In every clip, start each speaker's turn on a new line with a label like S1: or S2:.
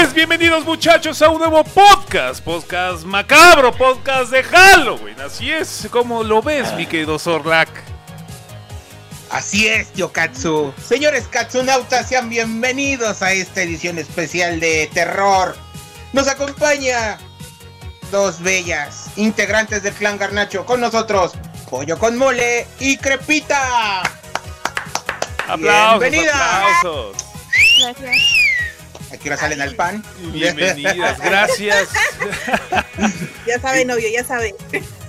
S1: Pues bienvenidos muchachos a un nuevo podcast, podcast macabro, podcast de Halloween. Así es como lo ves, mi querido Zorlak.
S2: Así es, tío Katsu. Señores Katsunautas, sean bienvenidos a esta edición especial de terror. Nos acompaña dos bellas integrantes del clan Garnacho con nosotros, Pollo con Mole y Crepita.
S1: Aplausos,
S2: Bienvenida.
S1: aplausos.
S3: Gracias.
S2: Aquí ahora salen al pan.
S1: Bienvenidas, gracias.
S3: Ya sabe, novio, ya sabe.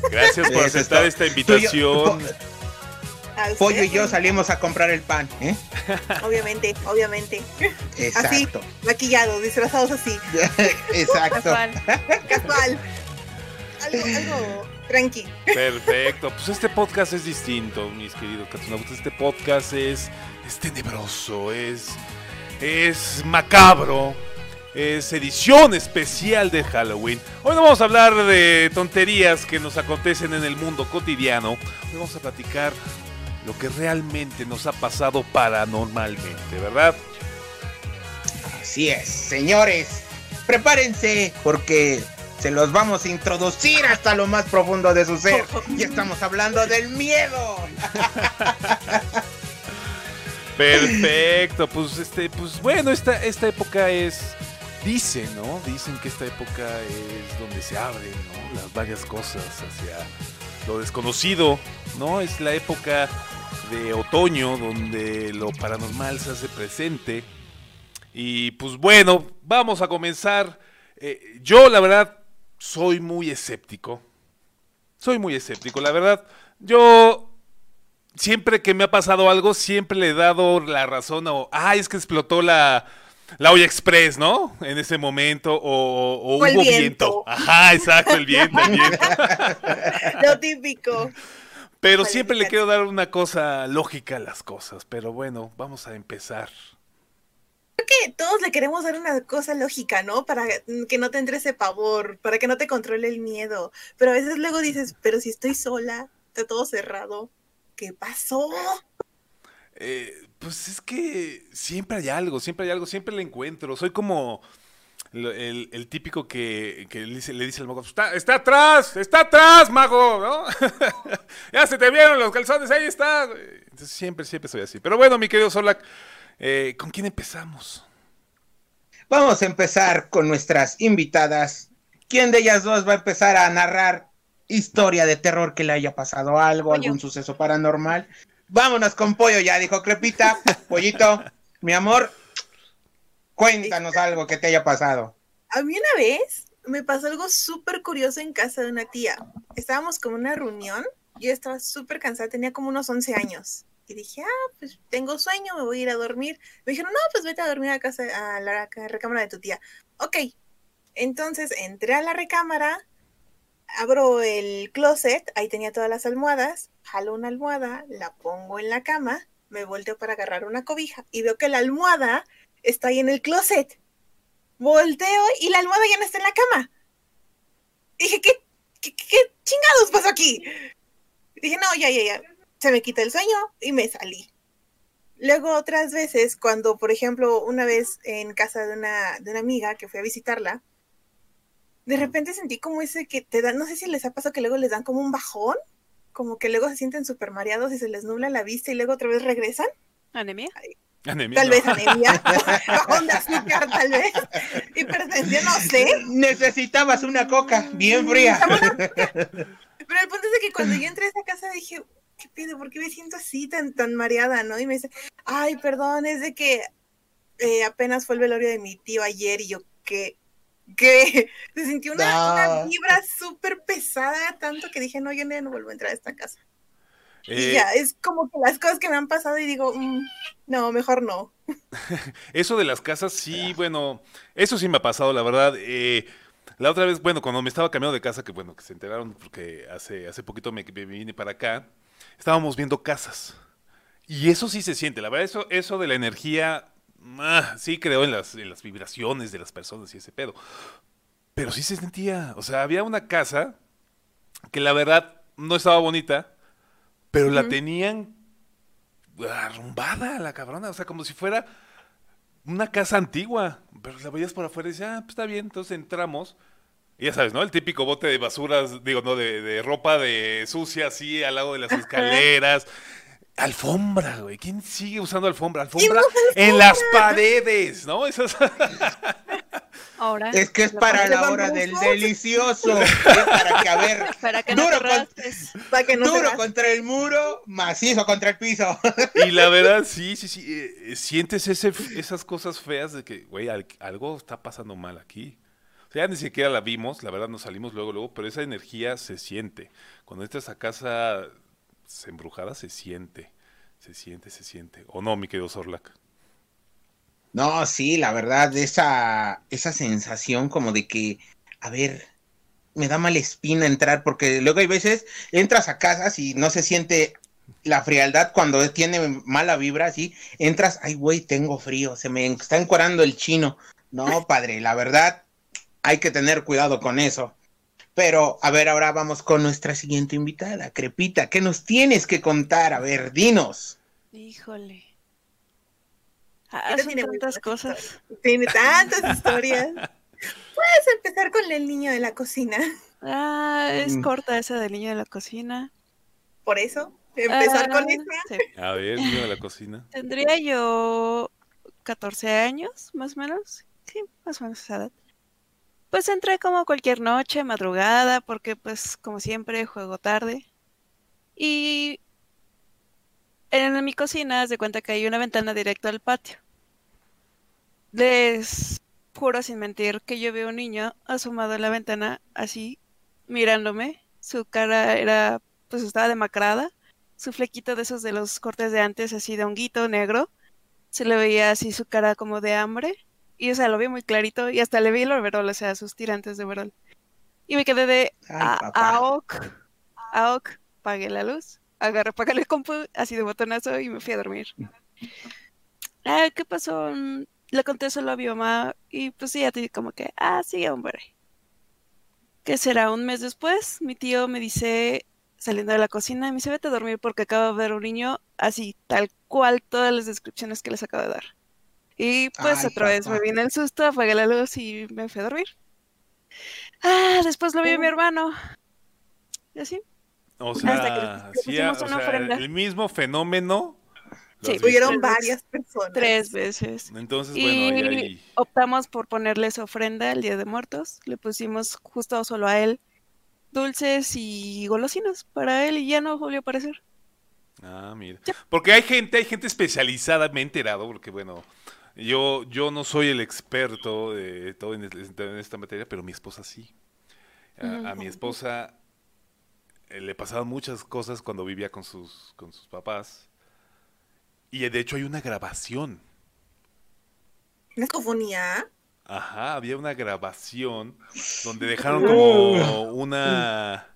S1: Gracias por
S2: Eso
S1: aceptar esta invitación.
S2: Pollo y yo salimos a comprar el pan, ¿eh?
S3: Obviamente, obviamente. Así,
S2: Exacto.
S3: maquillados, disfrazados así.
S2: Exacto.
S3: Casual. Casual. Algo, algo tranqui.
S1: Perfecto. Pues este podcast es distinto, mis queridos Katsunautas. Este podcast es, es tenebroso, es, es macabro, es edición especial de Halloween. Hoy no vamos a hablar de tonterías que nos acontecen en el mundo cotidiano. Hoy vamos a platicar lo que realmente nos ha pasado paranormalmente, ¿verdad?
S2: Así es, señores. Prepárense porque se los vamos a introducir hasta lo más profundo de su ser. Y estamos hablando del miedo.
S1: Perfecto, pues este, pues bueno, esta, esta época es, dicen, ¿no? Dicen que esta época es donde se abren, ¿no? Las varias cosas hacia lo desconocido, ¿no? Es la época de otoño donde lo paranormal se hace presente. Y pues bueno, vamos a comenzar. Eh, yo la verdad soy muy escéptico. Soy muy escéptico, la verdad. Yo siempre que me ha pasado algo, siempre le he dado la razón o, ay, es que explotó la, la olla express, ¿no? En ese momento, o, o
S3: O el
S1: hubo
S3: viento.
S1: viento. Ajá, exacto, el viento, el viento.
S3: Lo típico.
S1: Pero siempre le quiero dar una cosa lógica a las cosas. Pero bueno, vamos a empezar.
S3: Que todos le queremos dar una cosa lógica, ¿no? Para que no te entre ese pavor, para que no te controle el miedo. Pero a veces luego dices, pero si estoy sola, está todo cerrado. ¿Qué pasó?
S1: Eh, pues es que siempre hay algo, siempre hay algo, siempre le encuentro. Soy como el, el típico que, que le, dice, le dice al mago, está, está atrás, está atrás, mago, ¿no? ya se te vieron los calzones, ahí está. Entonces siempre, siempre soy así. Pero bueno, mi querido Solak, eh, ¿con quién empezamos?
S2: Vamos a empezar con nuestras invitadas. ¿Quién de ellas dos va a empezar a narrar historia de terror que le haya pasado algo,
S3: Pollo.
S2: algún suceso paranormal? Vámonos con pollo, ya dijo Crepita. Pollito, mi amor, cuéntanos algo que te haya pasado.
S3: A mí una vez me pasó algo súper curioso en casa de una tía. Estábamos como en una reunión, yo estaba súper cansada, tenía como unos 11 años. Y dije, ah, pues tengo sueño, me voy a ir a dormir. Me dijeron, no, pues vete a dormir a casa, a la recámara de tu tía. Ok. Entonces entré a la recámara, abro el closet, ahí tenía todas las almohadas, jalo una almohada, la pongo en la cama, me volteo para agarrar una cobija y veo que la almohada está ahí en el closet. Volteo y la almohada ya no está en la cama. Dije, ¿qué, qué, qué chingados pasó aquí? Dije, no, ya, ya, ya. Se me quita el sueño y me salí. Luego otras veces, cuando, por ejemplo, una vez en casa de una, de una amiga que fui a visitarla, de repente sentí como ese que te dan, no sé si les ha pasado que luego les dan como un bajón, como que luego se sienten súper mareados y se les nubla la vista y luego otra vez regresan.
S4: ¿Anemia?
S1: Anemia,
S3: Tal
S1: ¿no?
S3: vez anemia, bajón de azúcar, tal vez, hipertensión, no sé.
S2: Necesitabas una coca bien fría.
S3: Pero el punto es de que cuando yo entré a esa casa dije, ¿qué pido? ¿Por qué me siento así tan, tan mareada, no? Y me dice, ay, perdón, es de que eh, apenas fue el velorio de mi tío ayer y yo, ¿qué? ¿Qué? Se sintió una,
S2: No.
S3: una vibra súper pesada, tanto que dije, no, yo no vuelvo a entrar a esta casa. y
S1: Eh,
S3: ya, es como que las cosas que me han pasado y digo, "Mm, no, mejor no.
S1: Eso de las casas, sí, bueno, eso sí me ha pasado, la verdad. Eh, la otra vez, bueno, cuando me estaba cambiando de casa, que bueno, que se enteraron porque hace, hace poquito me, me vine para acá, estábamos viendo casas. Y eso sí se siente, la verdad, eso, eso de la energía, ah, sí creo en las, en las vibraciones de las personas y ese pedo. Pero sí se sentía, o sea, había una casa que la verdad no estaba bonita, pero la tenían arrumbada la cabrona, o sea, como si fuera una casa antigua, pero la veías por afuera y decías, ah, pues está bien, entonces entramos. Y ya sabes, ¿no? El típico bote de basuras, digo, no, de, de ropa de sucia así al lado de las escaleras. Alfombra, güey. ¿Quién sigue usando alfombra? Alfombra en las paredes, ¿no? Esas...
S4: Ahora.
S2: Es que es para la hora del delicioso. Es para que, a ver,
S4: Para que no
S2: duro,
S4: te
S2: con-
S4: rasques.
S3: Para que no
S2: duro contra el muro, macizo contra el piso.
S1: Y la verdad, sí, sí, sí. eh, sientes ese, esas cosas feas de que, güey, al- algo está pasando mal aquí. O sea, ya ni siquiera la vimos, la verdad nos salimos luego, luego, pero esa energía se siente. Cuando entras a casa embrujada, se siente. Se siente, se siente. ¿O no, mi querido Sorlac?
S2: No, sí, la verdad, esa, esa sensación como de que, a ver, me da mala espina entrar, porque luego hay veces entras a casas y no se siente la frialdad cuando tiene mala vibra, así, entras, ay, güey, tengo frío, se me está encuadrando el chino. No, padre, la verdad, hay que tener cuidado con eso. Pero, a ver, ahora vamos con nuestra siguiente invitada, Crepita, ¿qué nos tienes que contar? A ver, dinos.
S4: Híjole. Ah,
S3: Ella
S4: son
S3: tiene
S4: tantas cosas.
S3: Tiene tantas historias. Puedes empezar con el niño de la cocina.
S4: Ah, es
S2: Mm.
S4: corta esa del niño de la cocina.
S3: Por eso, empezar
S4: Ah,
S3: con esa.
S4: sí.
S1: A ver, niño de la cocina.
S4: Tendría yo 14 años, más o menos. Sí, más o menos esa edad. Pues entré como cualquier noche, madrugada, porque pues como siempre juego tarde. Y en mi cocina de cuenta que hay una ventana directa al patio. Les juro sin mentir que yo veo un niño asomado en la ventana así mirándome. Su cara era pues estaba demacrada su flequito de esos de los cortes de antes, así de honguito negro. Se le veía así su cara como de hambre. Y o sea, lo vi muy clarito. Y hasta le vi el overol, o sea, sus tirantes de overol. Y me quedé de
S2: Ay,
S4: "Ah,
S2: papá.
S4: AOC, AOC, pagué la luz. Agarré, pagué el compu, así de botonazo y me fui a dormir. Ah, ¿qué pasó? Mm, Le conté solo a mi mamá y pues sí, a ti como que, ah, sí, hombre. ¿Qué será? Un mes después, mi tío me dice, saliendo de la cocina, me dice, vete a dormir porque acabo de ver un niño así, tal cual, todas las descripciones que les acabo de dar. Y pues
S2: Ay,
S4: otra vez me vine el susto, apagué la luz y me fui a dormir. Ah, después lo vi a mi hermano. Y así.
S1: O
S4: Hasta que
S1: sea, sí,
S4: pusimos
S1: o
S4: una
S1: sea,
S4: ofrenda.
S1: el mismo fenómeno.
S4: Sí. Tres
S3: varias personas.
S4: Tres veces.
S1: Entonces, bueno, ahí
S4: optamos por ponerle su ofrenda el Día de Muertos. Le pusimos justo solo a él dulces y golosinas para él y ya no volvió a aparecer.
S1: Ah, mira. Porque hay gente, hay gente especializada, me he enterado, porque bueno, yo, yo no soy el experto de todo en, es- en esta materia, pero mi esposa sí. A, a mi esposa eh, le pasaban muchas cosas cuando vivía con sus, con sus papás. Y de hecho hay una grabación.
S3: ¿Una cofonía?
S1: Ajá, había una grabación donde dejaron como una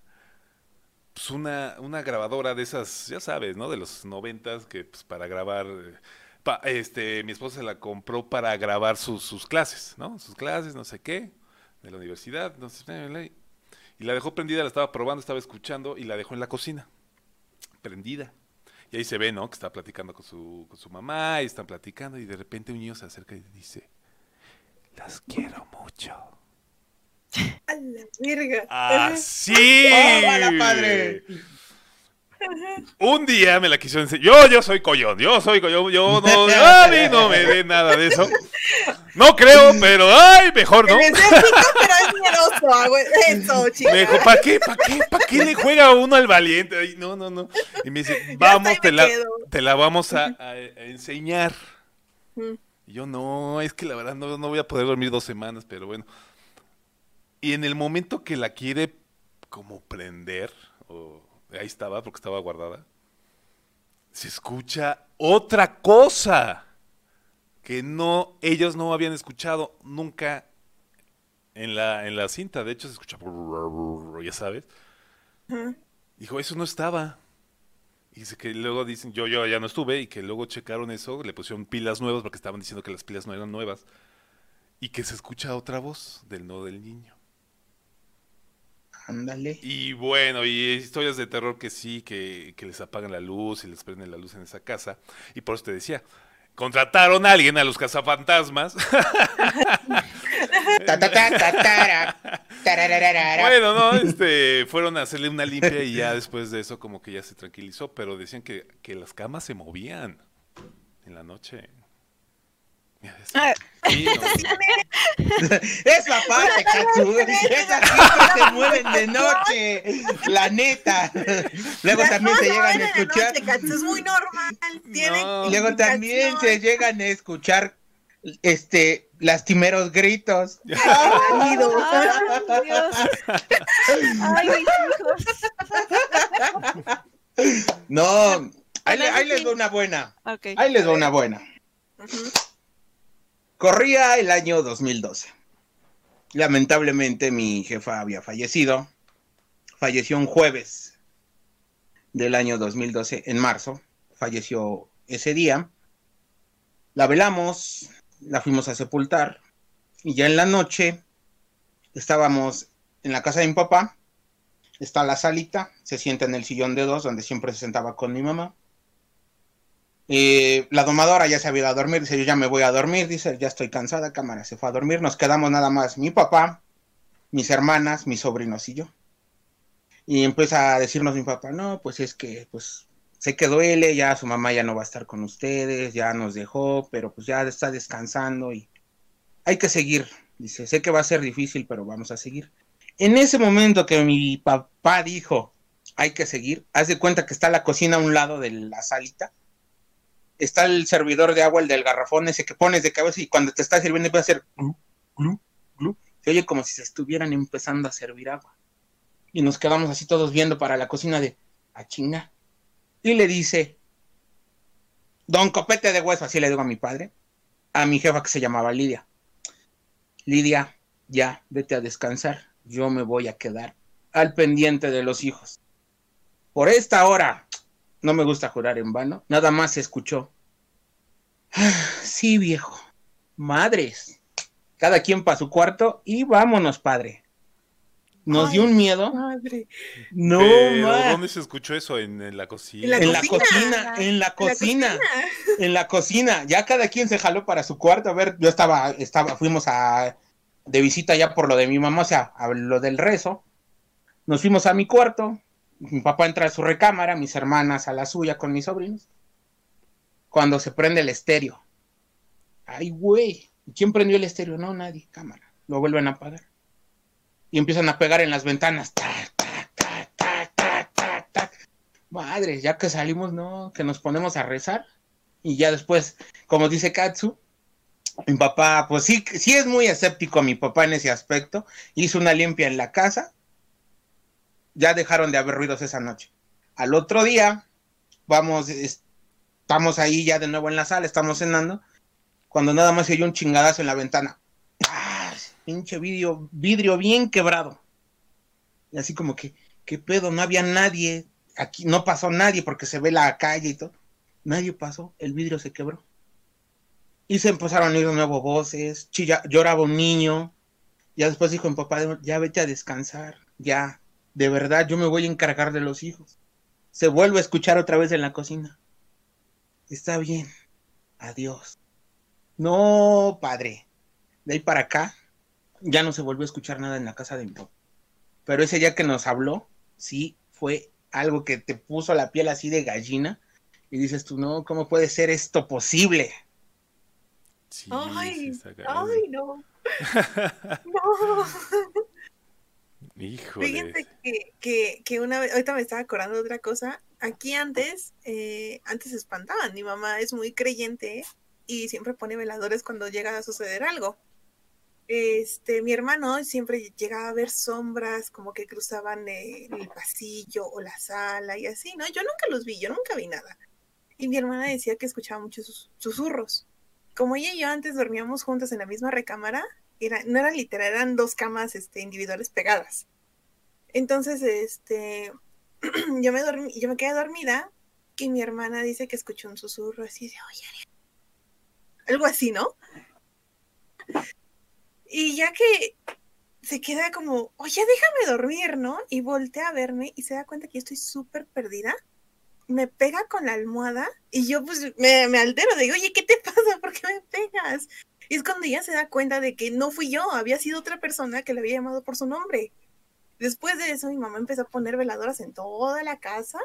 S1: pues una, una grabadora de esas, ya sabes, ¿no? De los noventas que pues para grabar eh, pa- este mi esposa se la compró para grabar sus, sus clases, ¿no? Sus clases, no sé qué, de la universidad, no sé, y la dejó prendida, la estaba probando, estaba escuchando y la dejó en la cocina, prendida. Y ahí se ve, ¿no? Que está platicando con su, con su mamá y están platicando y de repente un niño se acerca y dice, las quiero mucho.
S3: A la verga.
S1: Así.
S2: ¡Tómala, padre!
S1: Un día me la quiso enseñar. Yo, yo soy collón, yo soy collón, yo no, a mí no me dé nada de eso. No creo, pero ay, mejor no.
S3: Pero es.
S1: Me dijo, ¿para qué? ¿Para qué? ¿Para qué le juega uno al valiente? Ay, no, no, no. Y me dice, vamos, te la, te la vamos a, a- a enseñar.
S3: Mm.
S1: Y yo, no, es que la verdad no, no voy a poder dormir dos semanas, pero bueno. Y en el momento que la quiere como prender, o ahí estaba porque estaba guardada, se escucha otra cosa que no, ellos no habían escuchado nunca en la, en la cinta. De hecho, se escucha, ya sabes. Dijo, eso no estaba. Y dice que luego dicen, yo, yo ya no estuve, y que luego checaron eso, le pusieron pilas nuevas porque estaban diciendo que las pilas no eran nuevas. Y que se escucha otra voz del no del niño.
S2: Ándale.
S1: Y bueno, y historias de terror que sí, que, que les apagan la luz y les prenden la luz en esa casa. Y por eso te decía, contrataron a alguien, a los cazafantasmas. Bueno, no, este, fueron a hacerle una limpia y ya después de eso como que ya se tranquilizó, pero decían que, que las camas se movían en la noche. Es-
S4: Ah,
S1: sí, no,
S2: Esa parte, Katsu. Esas que se mueven de noche. La neta. Luego también se llegan a escuchar.
S3: es muy normal.
S2: Y luego también se llegan a escuchar este lastimeros gritos.
S4: Ay, Dios. Ay, mis hijos.
S2: No, ahí, ahí les doy una buena. Ahí les doy una buena. Corría el año 2012. Lamentablemente mi jefa había fallecido. Falleció un jueves del año 2012, en marzo. Falleció ese día. La velamos, la fuimos a sepultar. Y ya en la noche estábamos en la casa de mi papá. Está la salita, se sienta en el sillón de dos, donde siempre se sentaba con mi mamá. Eh, la domadora ya se había ido a dormir, dice, yo ya me voy a dormir, dice, ya estoy cansada, cámara, se fue a dormir, nos quedamos nada más mi papá, mis hermanas, mis sobrinos y yo. Y empieza a decirnos mi papá, no, pues es que, pues, sé que duele, ya su mamá ya no va a estar con ustedes, ya nos dejó, pero pues ya está descansando y hay que seguir. Dice, sé que va a ser difícil, pero vamos a seguir. En ese momento que mi papá dijo, hay que seguir, haz de cuenta que está la cocina a un lado de la salita está el servidor de agua, el del garrafón, ese que pones de cabeza y cuando te está sirviendo empieza a hacer glu, glu, glu. Se oye como si se estuvieran empezando a servir agua. Y nos quedamos así todos viendo para la cocina de, a chinga. Y le dice, don copete de hueso, así le digo a mi padre, a mi jefa que se llamaba Lidia. Lidia, ya, vete a descansar, yo me voy a quedar al pendiente de los hijos. Por esta hora, no me gusta jurar en vano. Nada más se escuchó. "Ah, Sí, viejo. Madres. Cada quien para su cuarto y vámonos, padre. Nos dio un miedo.
S3: Madre.
S2: No,
S1: Pero,
S2: ma.
S1: ¿Dónde se escuchó eso? En, en la cocina.
S3: En la cocina.
S2: en la
S3: La
S2: cocina, en la cocina. Ya cada quien se jaló para su cuarto. A ver, yo estaba, estaba, fuimos a de visita ya por lo de mi mamá, o sea, a lo del rezo. Nos fuimos a mi cuarto. Mi papá entra a su recámara, mis hermanas a la suya con mis sobrinos. Cuando se prende el estéreo. Ay, güey. ¿Quién prendió el estéreo? No, nadie. Cámara. Lo vuelven a apagar. Y empiezan a pegar en las ventanas. Tac, tac, tac, tac, tac, tac, tac. Madre, ya que salimos, no, que nos ponemos a rezar. Y ya después, como dice Katsu, mi papá, pues sí, sí es muy escéptico mi papá en ese aspecto. Hizo una limpia en la casa. Ya dejaron de haber ruidos esa noche. Al otro día, vamos, estamos ahí ya de nuevo en la sala, estamos cenando, cuando nada más se oyó un chingadazo en la ventana. ¡Ah! Pinche vidrio, vidrio bien quebrado. Y así como que, ¿qué pedo? No había nadie. Aquí no pasó nadie porque se ve la calle y todo. Nadie pasó, el vidrio se quebró. Y se empezaron a oír de nuevo voces, chilla, lloraba un niño. Ya después dijo mi papá, ya vete a descansar, ya, de verdad, yo me voy a encargar de los hijos. Se vuelve a escuchar otra vez en la cocina. Está bien, adiós. No, padre. De ahí para acá, ya no se volvió a escuchar nada en la casa de mi papá. Pero ese día que nos habló, sí, fue algo que te puso la piel así de gallina. Y dices tú, no, ¿cómo puede ser esto posible?
S1: Sí,
S3: Ay, ay, no. No.
S1: Híjole.
S3: Fíjense que, que, que una vez, ahorita me estaba acordando de otra cosa. Aquí antes, eh, antes se espantaban. Mi mamá es muy creyente y siempre pone veladores cuando llega a suceder algo. Este, mi hermano siempre llegaba a ver sombras como que cruzaban el pasillo o la sala y así, ¿no? Yo nunca los vi, yo nunca vi nada. Y mi hermana decía que escuchaba muchos sus- susurros. Como ella y yo antes dormíamos juntas en la misma recámara, era, no eran literal, eran dos camas este, individuales pegadas. Entonces, este, yo me dormí, yo me quedé dormida y mi hermana dice que escuchó un susurro así de, oye, Ariel". algo así, ¿no? Y ya que se queda como, oye, déjame dormir, ¿no? Y voltea a verme y se da cuenta que yo estoy súper perdida. Me pega con la almohada y yo pues me, me altero, digo, oye, ¿qué te ¿por qué me pegas? Y es cuando ella se da cuenta de que no fui yo, había sido otra persona que le había llamado por su nombre. Después de eso, mi mamá empezó a poner veladoras en toda la casa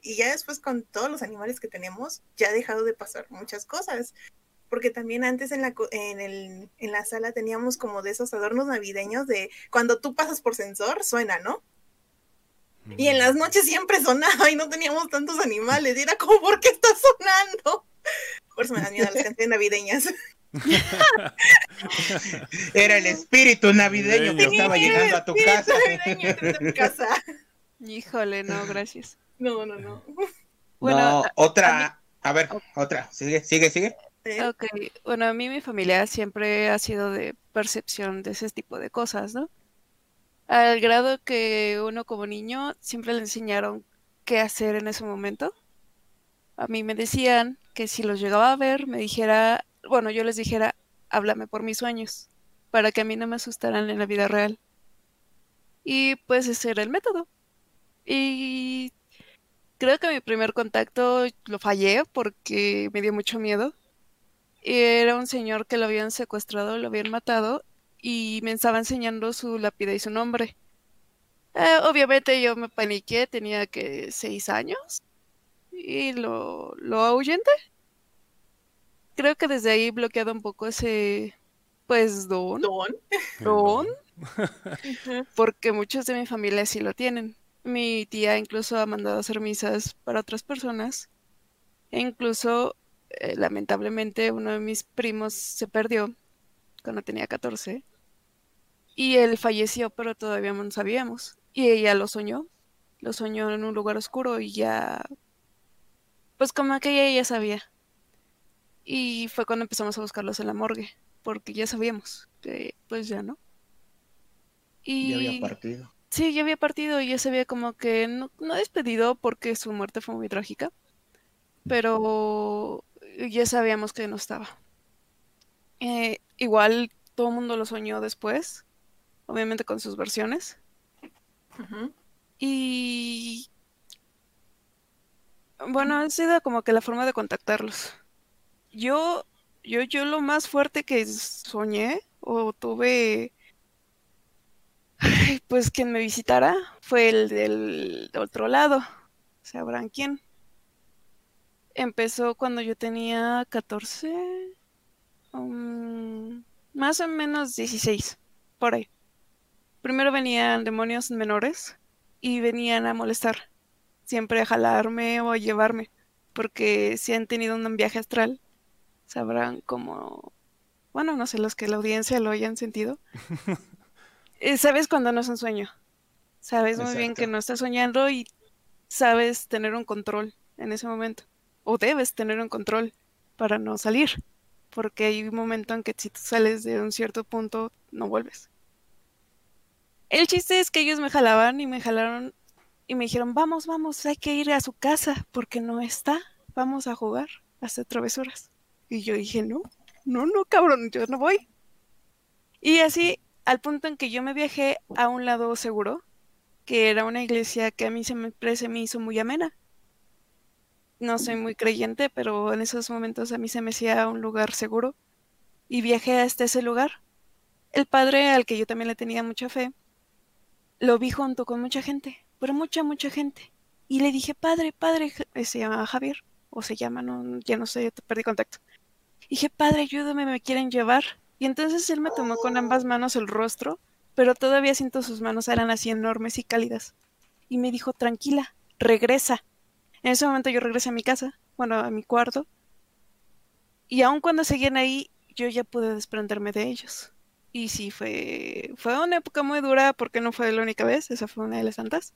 S3: y ya después con todos los animales que tenemos, ya ha dejado de pasar muchas cosas. Porque también antes en la, en, el, en la sala teníamos como de esos adornos navideños de cuando tú pasas por sensor, suena, ¿no? Y en las noches siempre sonaba y no teníamos tantos animales. Y era como, ¿por qué está sonando? Por eso me dan miedo las canciones navideñas.
S2: Era el espíritu navideño que estaba llegando a tu casa.
S3: casa.
S4: Híjole, no, gracias.
S3: No, no, no.
S2: Bueno, no, otra, a, ver, otra, sigue, sigue, sigue.
S4: Ok, bueno, a mí mi familia siempre ha sido de percepción de ese tipo de cosas, ¿no? Al grado que uno como niño siempre le enseñaron qué hacer en ese momento. A mí me decían que si los llegaba a ver, me dijera, bueno, yo les dijera, háblame por mis sueños, para que a mí no me asustaran en la vida real. Y pues ese era el método. Y creo que mi primer contacto lo fallé porque me dio mucho miedo. Era un señor que lo habían secuestrado, lo habían matado y me estaba enseñando su lápida y su nombre. Eh, obviamente yo me paniqué, tenía que seis años y lo, lo ahuyenté. Creo que desde ahí he bloqueado un poco ese, pues, don.
S3: Don.
S4: Don. porque muchos de mi familia sí lo tienen. Mi tía incluso ha mandado a hacer misas para otras personas. E incluso, eh, lamentablemente, uno de mis primos se perdió cuando tenía 14. Y él falleció, pero todavía no sabíamos. Y ella lo soñó. Lo soñó en un lugar oscuro y ya... Pues como que ella ya sabía. Y fue cuando empezamos a buscarlos en la morgue, porque ya sabíamos que pues ya no.
S2: Y... Ya había partido.
S4: Sí, ya había partido y ya sabía como que no, no despedido porque su muerte fue muy trágica, pero ya sabíamos que no estaba. Eh, igual todo el mundo lo soñó después, obviamente con sus versiones. Y bueno, ha sido como que la forma de contactarlos. Yo, yo, yo lo más fuerte que soñé o tuve, pues quien me visitara fue el del otro lado. Sabrán quién. Empezó cuando yo tenía 14, um, más o menos 16, por ahí. Primero venían demonios menores y venían a molestar, siempre a jalarme o a llevarme, porque si han tenido un viaje astral, sabrán cómo, bueno, no sé, los que la audiencia lo hayan sentido. Eh, sabes cuando no es un sueño, sabes muy bien que no estás soñando y sabes tener un control en ese momento, o debes tener un control para no salir, porque hay un momento en que si tú sales de un cierto punto, no vuelves. El chiste es que ellos me jalaban y me jalaron y me dijeron, vamos, vamos, hay que ir a su casa porque no está, vamos a jugar, hasta travesuras. Y yo dije, no, no, no, cabrón, yo no voy. Y así, al punto en que yo me viajé a un lado seguro, que era una iglesia que a mí se me, se me hizo muy amena. No soy muy creyente, pero en esos momentos a mí se me hacía un lugar seguro. Y viajé hasta ese lugar. El padre, al que yo también le tenía mucha fe, lo vi junto con mucha gente, pero mucha, mucha gente. Y le dije, padre, padre, eh, se llama Javier, o se llama, no, ya no sé, perdí contacto. dije, padre, ayúdame, me quieren llevar. Y entonces él me tomó con ambas manos el rostro, pero todavía siento sus manos eran así enormes y cálidas. Y me dijo, tranquila, regresa. En ese momento yo regresé a mi casa, bueno, a mi cuarto. Y aun cuando seguían ahí, yo ya pude desprenderme de ellos. Y sí, fue, fue una época muy dura porque no fue la única vez, esa fue una de las tantas.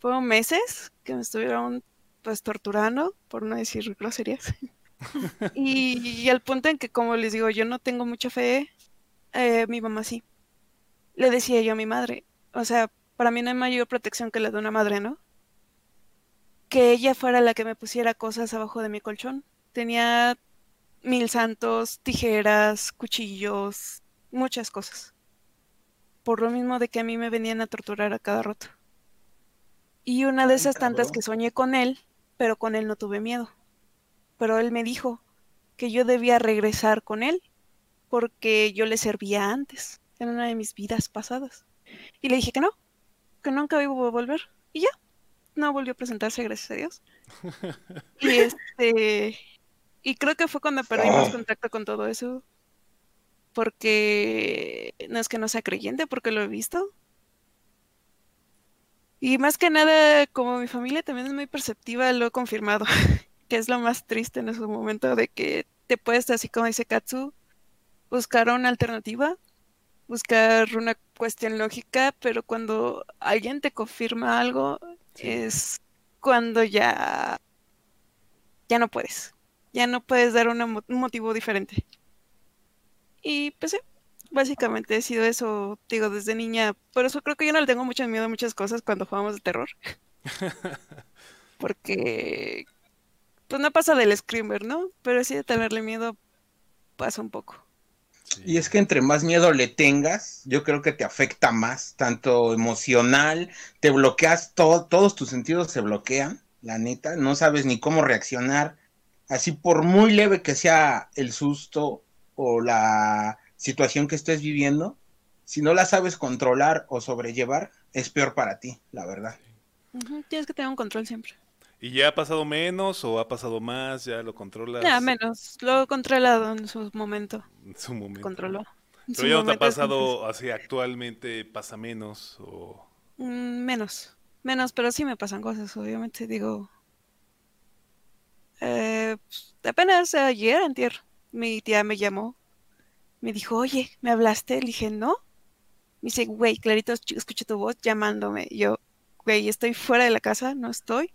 S4: Fueron meses que me estuvieron pues torturando, por no decir groserías. y, al punto en que, como les digo, yo no tengo mucha fe, eh, mi mamá sí. Le decía yo a mi madre, o sea, para mí no hay mayor protección que la de una madre, ¿no? Que ella fuera la que me pusiera cosas abajo de mi colchón. Tenía mil santos, tijeras, cuchillos, muchas cosas. Por lo mismo de que a mí me venían a torturar a cada rato. Y una de esas tantas que soñé con él, pero con él no tuve miedo. Pero él me dijo, que yo debía regresar con él porque yo le servía antes, en una de mis vidas pasadas. Y le dije que no, que nunca iba a volver. Y ya, no volvió a presentarse, gracias a Dios. y este y creo que fue cuando perdimos
S2: Oh.
S4: contacto con todo eso. Porque no es que no sea creyente, porque lo he visto. Y más que nada, como mi familia también es muy perceptiva, lo he confirmado. que es lo más triste en ese momento de que te puedes, así como dice Katsu, buscar una alternativa, buscar una cuestión lógica, pero cuando alguien te confirma algo,
S1: Sí.
S4: es cuando ya ya no puedes. Ya no puedes dar una un motivo diferente. Y pues sí, básicamente ha sido eso, digo, desde niña. Por eso creo que yo no le tengo mucho miedo a muchas cosas cuando jugamos de terror. Porque pues no pasa del screamer, ¿no? Pero sí de tenerle miedo pasa un poco.
S1: Sí.
S2: Y es que entre más miedo le tengas, yo creo que te afecta más, tanto emocional, te bloqueas todo, todos tus sentidos se bloquean, la neta, no sabes ni cómo reaccionar. Así por muy leve que sea el susto o la situación que estés viviendo, si no la sabes controlar o sobrellevar, es peor para ti, la verdad.
S4: Tienes que tener un control siempre.
S1: ¿Y ya ha pasado menos o ha pasado más? ¿Ya lo controlas
S4: Ya, menos. Lo he controlado en su momento.
S1: en su momento?
S4: Controló. En su
S1: Pero ya no te ha pasado así actualmente, pasa menos o...
S4: Mm, menos, menos, pero sí me pasan cosas, obviamente, digo. Eh, pues, apenas ayer, antier, mi tía me llamó, me dijo, oye, ¿me hablaste? Le dije, no. Me dice, güey, clarito, ch- escuché tu voz llamándome. Y yo, güey, estoy fuera de la casa, no estoy.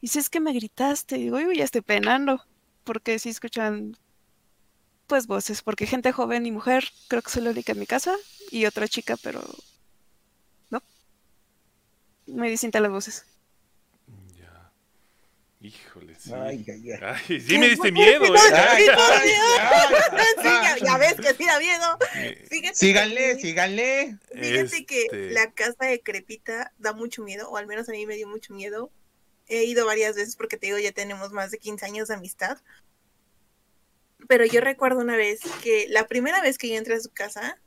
S4: Y dice, es que me gritaste. Digo, yo ya estoy penando, porque sí escuchan, pues, voces, porque gente joven y mujer, creo que soy la única en mi casa, y otra chica, pero muy distintas las voces.
S1: Híjole, sí.
S2: Ay, ay, ay.
S1: Ay, sí me diste miedo, ¿eh?
S2: Ay,
S3: Sí,
S2: ay, ay,
S3: Sí, ya, ya ves que sí da miedo. Fíjate
S2: Síganle,
S3: que-
S2: síganle.
S3: Fíjate que
S1: Este-
S3: la casa de Crepita da mucho miedo, o al menos a mí me dio mucho miedo. He ido varias veces porque te digo, ya tenemos más de 15 años de amistad. Pero yo recuerdo una vez que la primera vez que yo entré a su casa,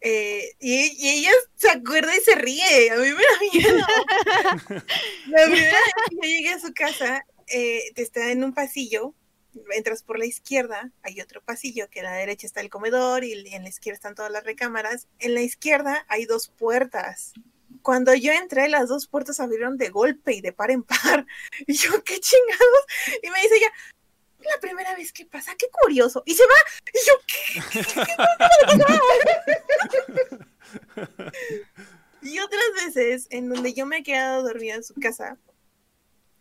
S3: eh, y, y ella se acuerda y se ríe, a mí me da miedo. la primera vez que yo llegué a su casa, eh, está en un pasillo, entras por la izquierda, hay otro pasillo que a la derecha está el comedor y en la izquierda están todas las recámaras. En la izquierda hay dos puertas. Cuando yo entré, las dos puertas abrieron de golpe y de par en par. Y yo, qué chingados. Y me dice ella, la primera vez que pasa, qué curioso. Y se va. Y yo, ¿qué? y otras veces en donde yo me he quedado dormida en su casa,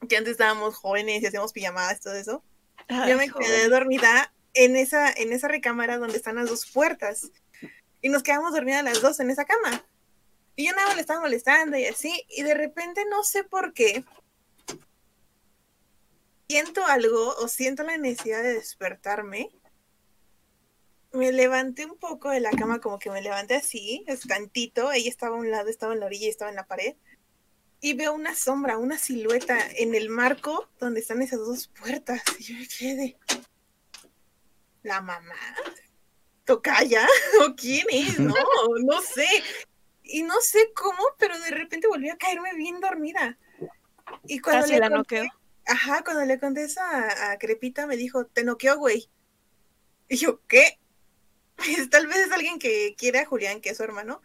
S3: que antes estábamos jóvenes y hacíamos pijamadas, todo eso. Yo me quedé dormida en esa, en esa recámara donde están las dos puertas. Y nos quedamos dormidas las dos en esa cama. Y yo nada le estaba molestando y así. Y de repente no sé por qué. Siento algo o siento la necesidad de despertarme. Me levanté un poco de la cama, como que me levanté así, es tantito. Ella estaba a un lado, estaba en la orilla y estaba en la pared. Y veo una sombra, una silueta en el marco donde están esas dos puertas. Y yo me quedé. ¿La mamá? ¿Tocaya? ¿O quién es? No, no sé. Y no sé cómo, pero de repente volví a caerme bien dormida. Y cuando
S4: Casi
S3: le
S4: la
S3: conté-
S4: noqueo.
S3: Ajá, cuando le conté eso a, a Crepita, me dijo, te noqueó, güey. Y yo, ¿qué? Pues, Tal vez es alguien que quiere a Julián, que es su hermano.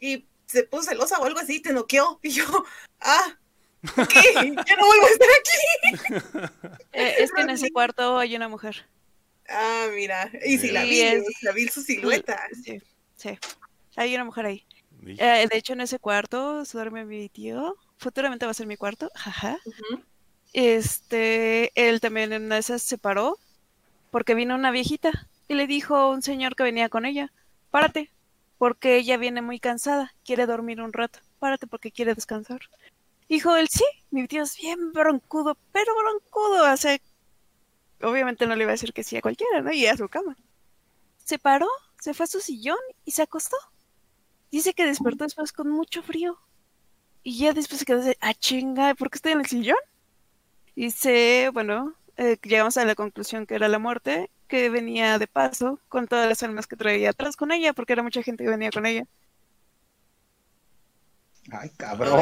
S3: Y se puso celosa o algo así, te noqueó. Y yo, ah, ¿qué? Ya no vuelvo a estar aquí.
S4: Eh, es que en ese cuarto hay una mujer.
S3: Ah, mira. Y si la vi,
S4: es-
S3: la vi su silueta.
S4: Sí, sí. Hay una mujer ahí. Eh, de hecho, en ese cuarto se duerme mi tío. Futuramente va a ser mi cuarto. Jaja.
S3: Ujú.
S4: Este, él también en esas se paró porque vino una viejita y le dijo a un señor que venía con ella, párate, porque ella viene muy cansada, quiere dormir un rato, párate porque quiere descansar. Dijo él, sí, mi tío es bien broncudo, pero broncudo. Obviamente no le iba a decir que sí a cualquiera, ¿no? Y a su cama. Se paró, se fue a su sillón y se acostó. Dice que despertó después con mucho frío. Y ya después se quedó de, ah, chinga, ¿por qué estoy en el sillón? Dice, bueno, eh, llegamos a la conclusión que era la muerte, que venía de paso con todas las almas que traía atrás con ella, porque era mucha gente que venía con ella.
S2: Ay, cabrón.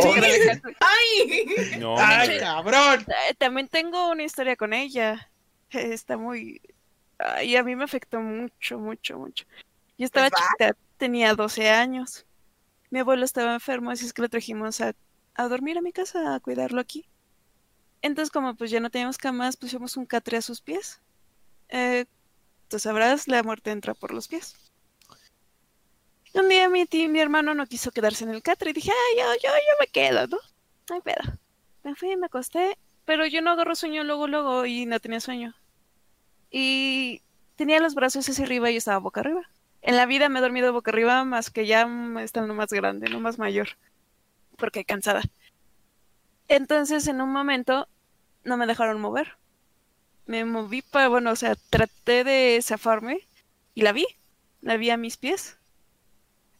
S3: ¡Ay!
S1: No,
S2: Ay, cabrón.
S4: Eh, También tengo una historia con ella. Eh, Está muy... Y a mí me afectó mucho, mucho, mucho. Yo estaba
S3: Pues va.
S4: chiquita, tenía 12 años. Mi abuelo estaba enfermo, así es que lo trajimos a, a dormir a mi casa, a cuidarlo aquí. Entonces, como pues ya no teníamos camas, pusimos un catre a sus pies. Eh, tú sabrás, la muerte entra por los pies. Un día mi tío, mi hermano no quiso quedarse en el catre y dije, ah, yo, yo, yo me quedo, ¿no? No hay pedo. Me fui, me acosté, pero yo no agarro sueño luego, luego y no tenía sueño. Y tenía los brazos hacia arriba y estaba boca arriba. En la vida me he dormido boca arriba más que ya mm, estando más grande, no más mayor, porque cansada. Entonces, en un momento, no me dejaron mover. Me moví para, bueno, o sea, traté de zafarme y la vi. La vi a mis pies,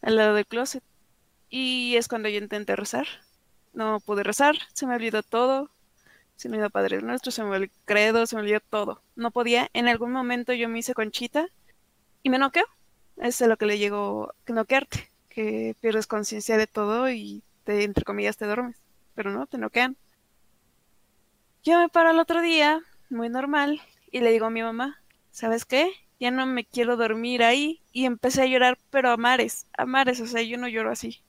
S4: al lado del closet. Y es cuando yo intenté rezar. No pude rezar, se me olvidó todo. Se me olvidó Padre Nuestro, se me olvidó el credo, se me olvidó todo. No podía. En algún momento yo me hice conchita y me noqueo. Es a lo que le llegó que noquearte, que pierdes conciencia de todo y te, entre comillas, te duermes. Pero no, te noquean. Yo me paro al otro día, muy normal, y le digo a mi mamá, ¿sabes qué? Ya no me quiero dormir ahí. Y empecé a llorar, pero a mares, a mares, o sea, yo no lloro así.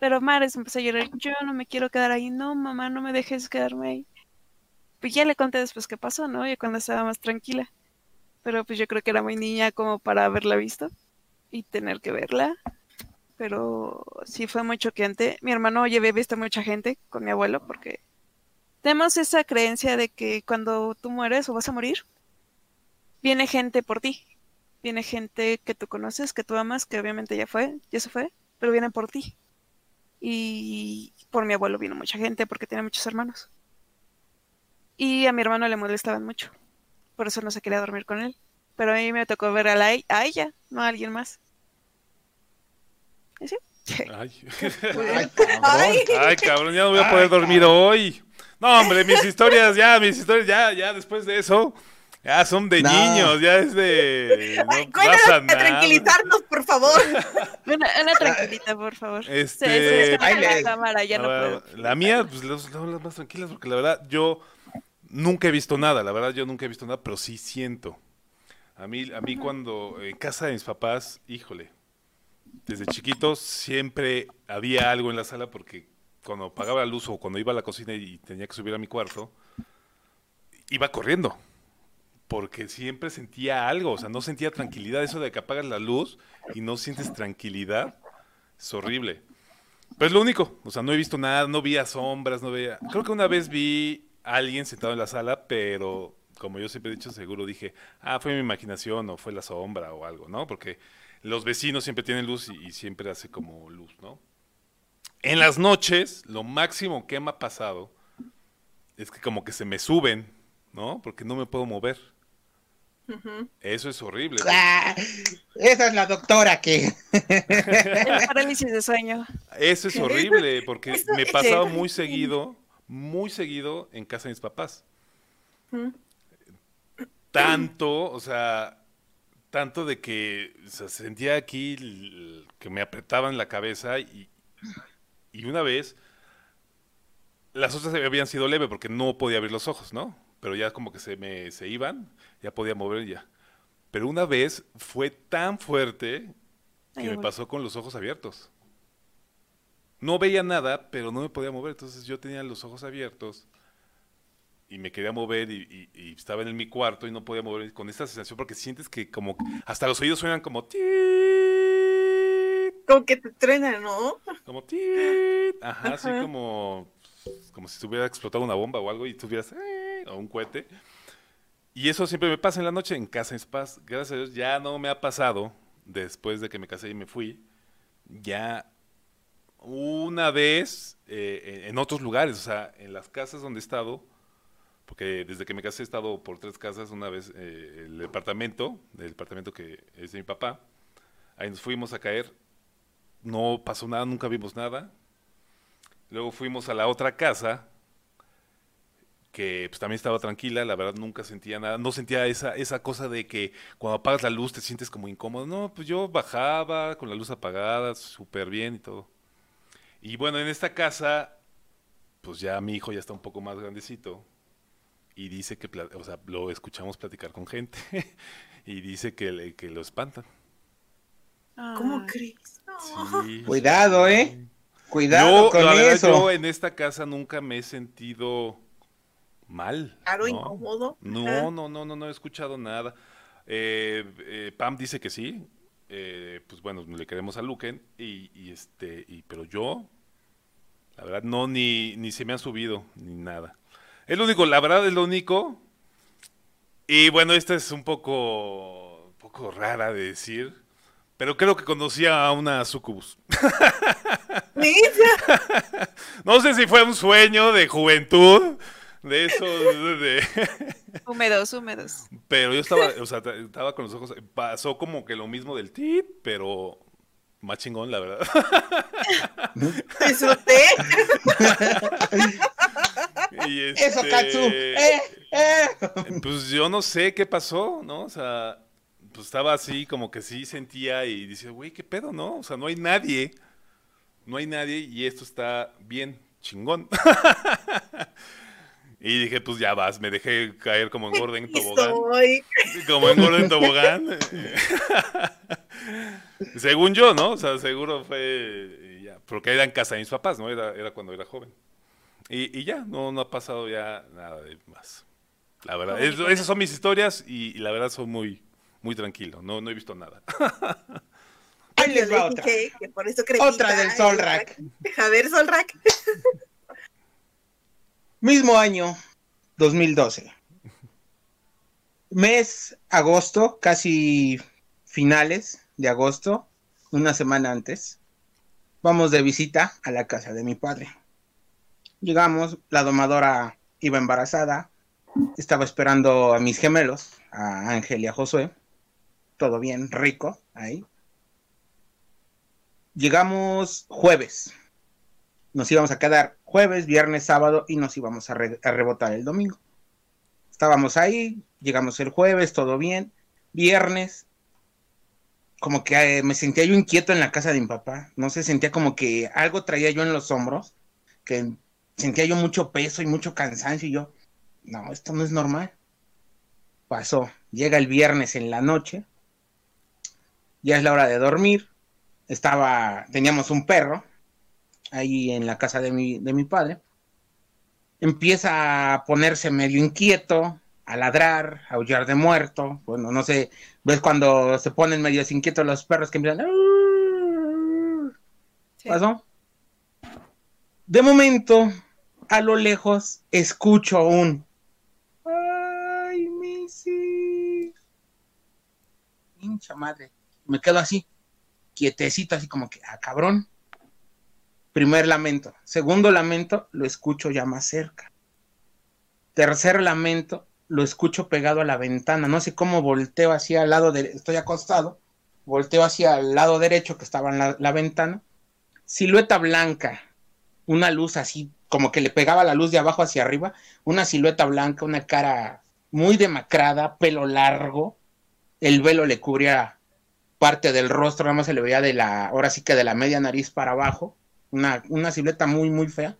S4: Pero a mares empecé a llorar, yo no me quiero quedar ahí, no, mamá, no me dejes quedarme ahí. Pues ya le conté después qué pasó, ¿no? Y cuando estaba más tranquila. Pero pues yo creo que era muy niña como para haberla visto y tener que verla. Pero sí fue muy choqueante. Mi hermano ya había visto mucha gente con mi abuelo porque tenemos esa creencia de que cuando tú mueres o vas a morir, viene gente por ti. Viene gente que tú conoces, que tú amas, que obviamente ya fue, ya se fue, pero vienen por ti. Y por mi abuelo vino mucha gente porque tiene muchos hermanos. Y a mi hermano le molestaban mucho. Por eso no se quería dormir con él. Pero a mí me tocó ver a, la, a ella, no a alguien más. ¿Y sí?
S1: Ay.
S2: Ay, cabrón.
S3: Ay.
S1: Ay, cabrón, ya no voy a poder
S2: Ay,
S1: dormir hoy. No, hombre, mis historias, ya, mis historias, ya, ya, después de eso, ya son de
S2: No.
S1: niños, ya es de.
S3: Ay,
S1: No
S3: cuéntanos
S1: pasa
S3: para
S1: nada.
S3: tranquilizarnos, por favor.
S4: Una, una tranquilita, por favor.
S1: Este,
S4: Se- se la cámara, ya no puedo.
S1: la mía, pues las, las más tranquilas, porque la verdad, yo nunca he visto nada, la verdad, yo nunca he visto nada, pero sí siento. A mí, a mí cuando en casa de mis papás, híjole, desde chiquitos siempre había algo en la sala porque cuando apagaba la luz o cuando iba a la cocina y tenía que subir a mi cuarto, iba corriendo. Porque siempre sentía algo, o sea, no sentía tranquilidad. Eso de que apagas la luz y no sientes tranquilidad, es horrible. Pero es lo único, o sea, no he visto nada, no vi a sombras, no veía... Creo que una vez vi a alguien sentado en la sala, pero como yo siempre he dicho, seguro dije, ah, fue mi imaginación o fue la sombra o algo, ¿no? Porque los vecinos siempre tienen luz y, y siempre hace como luz, ¿no? En las noches, lo máximo que me ha pasado es que como que se me suben, ¿no? Porque no me puedo mover. Eso es horrible.
S2: Ah, esa es la doctora que.
S4: El parálisis de sueño.
S1: Eso es horrible, porque
S3: Eso
S1: me pasaba
S3: terrible.
S1: muy seguido, muy seguido en casa de mis papás. Tanto, o sea, tanto de que o sea, sentía aquí que me apretaban la cabeza y, y una vez las otras habían sido leve porque no podía abrir los ojos, ¿no? Pero ya como que se me se iban, ya podía mover ya. Pero una vez fue tan fuerte que
S4: Ay,
S1: me pasó con los ojos abiertos. No veía nada, pero no me podía mover. Entonces yo tenía los ojos abiertos y me quería mover y, y- y estaba en mi cuarto y no podía mover con esta sensación porque sientes que como hasta los oídos suenan como
S3: Como que te truena, ¿no?
S1: como tit, ajá, así como como si estuviera explotado una bomba o algo y tuvieras eh, o un cohete. Y eso siempre me pasa en la noche en casa en paz. Gracias a Dios ya no me ha pasado después de que me casé y me fui. Ya una vez eh, en en otros lugares, o sea, en las casas donde he estado, porque desde que me casé he estado por tres casas, una vez eh, el departamento, el departamento que es de mi papá, ahí nos fuimos a caer, no pasó nada, nunca vimos nada. Luego fuimos a la otra casa, que pues, también estaba tranquila, la verdad nunca sentía nada, no sentía esa, esa cosa de que cuando apagas la luz te sientes como incómodo. No, pues yo bajaba con la luz apagada, súper bien y todo. Y bueno, en esta casa, pues ya mi hijo ya está un poco más grandecito y dice que, o sea, lo escuchamos platicar con gente y dice que, le- que lo espantan.
S3: ¿Cómo
S4: Ay,
S3: crees?
S1: Sí,
S2: Cuidado. ¿eh? Cuidado
S1: Yo,
S2: con
S1: la verdad,
S2: eso.
S1: yo en esta casa nunca me he sentido mal.
S3: Claro,
S1: ¿no?
S3: incómodo.
S1: No, no, no, no, no he escuchado nada. Eh, eh, Pam dice que sí. eh, pues bueno, le queremos a Luken. Y, y este, y, pero yo, la verdad, no, ni, ni se me ha subido, ni nada. Es lo único, la verdad es lo único. Y bueno, esta es un poco, un poco rara de decir. Pero creo que conocía a una sucubus. No sé si fue un sueño de juventud, de eso, de, de-
S4: Húmedos, húmedos.
S1: pero yo estaba, o sea, estaba con los ojos, pasó como que lo mismo del tit, pero más chingón, la verdad.
S3: disfruté.
S1: Y
S2: Eso,
S1: este,
S2: Katsu. Eh, eh.
S1: Pues yo no sé qué pasó, ¿no? O sea, pues estaba así, como que sí sentía y dice, güey, ¿qué pedo, no? O sea, no hay nadie, no hay nadie y esto está bien chingón. Y dije, pues ya vas, me dejé caer como en Gordon Tobogán.
S3: soy.
S1: Como en Gordon Tobogán. Según yo, ¿no? O sea, seguro fue ya, porque era en casa de mis papás, ¿no? Era, era cuando era joven. Y, y ya, no, no ha pasado ya nada de más. La verdad, es- esas son mis historias y, y la verdad soy muy, muy tranquilo. No, no he visto nada.
S2: Ahí les va
S3: Yo
S2: otra.
S3: dije que por eso creí
S2: Otra del Solrak.
S3: A ver, Solrak.
S2: Mismo año, 2012. Mes agosto, casi finales de agosto, una semana antes. Vamos de visita a la casa de mi padre. Llegamos, la domadora iba embarazada, estaba esperando a mis gemelos, a Ángel y a Josué. Todo bien, rico, ahí. Llegamos jueves. Nos íbamos a quedar jueves, viernes, sábado y nos íbamos a, re- a rebotar el domingo. Estábamos ahí, llegamos el jueves, todo bien. Viernes, como que eh, me sentía yo inquieto en la casa de mi papá. No sé, sentía como que algo traía yo en los hombros, que sentía yo mucho peso y mucho cansancio y yo, no, esto no es normal. Pasó, llega el viernes en la noche, ya es la hora de dormir. Estaba, teníamos un perro, ahí en la casa de mi, de mi padre, empieza a ponerse medio inquieto, a ladrar, a aullar de muerto. Bueno, no sé, ves cuando se ponen medio inquietos los perros que empiezan.
S4: Sí.
S2: ¿Pasó? De momento, a lo lejos, escucho un. ¡Ay, Missy! Hincha madre. Me quedo así, quietecito, así como que, ah, cabrón. Primer lamento. Segundo lamento, lo escucho ya más cerca. Tercer lamento, lo escucho pegado a la ventana. No sé cómo volteo hacia el lado de... Estoy acostado. Volteo hacia el lado derecho que estaba en la, la ventana. Silueta blanca. Una luz así, como que le pegaba la luz de abajo hacia arriba. Una silueta blanca, una cara muy demacrada, pelo largo. El velo le cubría parte del rostro, nada más se le veía de la, ahora sí que de la media nariz para abajo una, una muy, muy fea,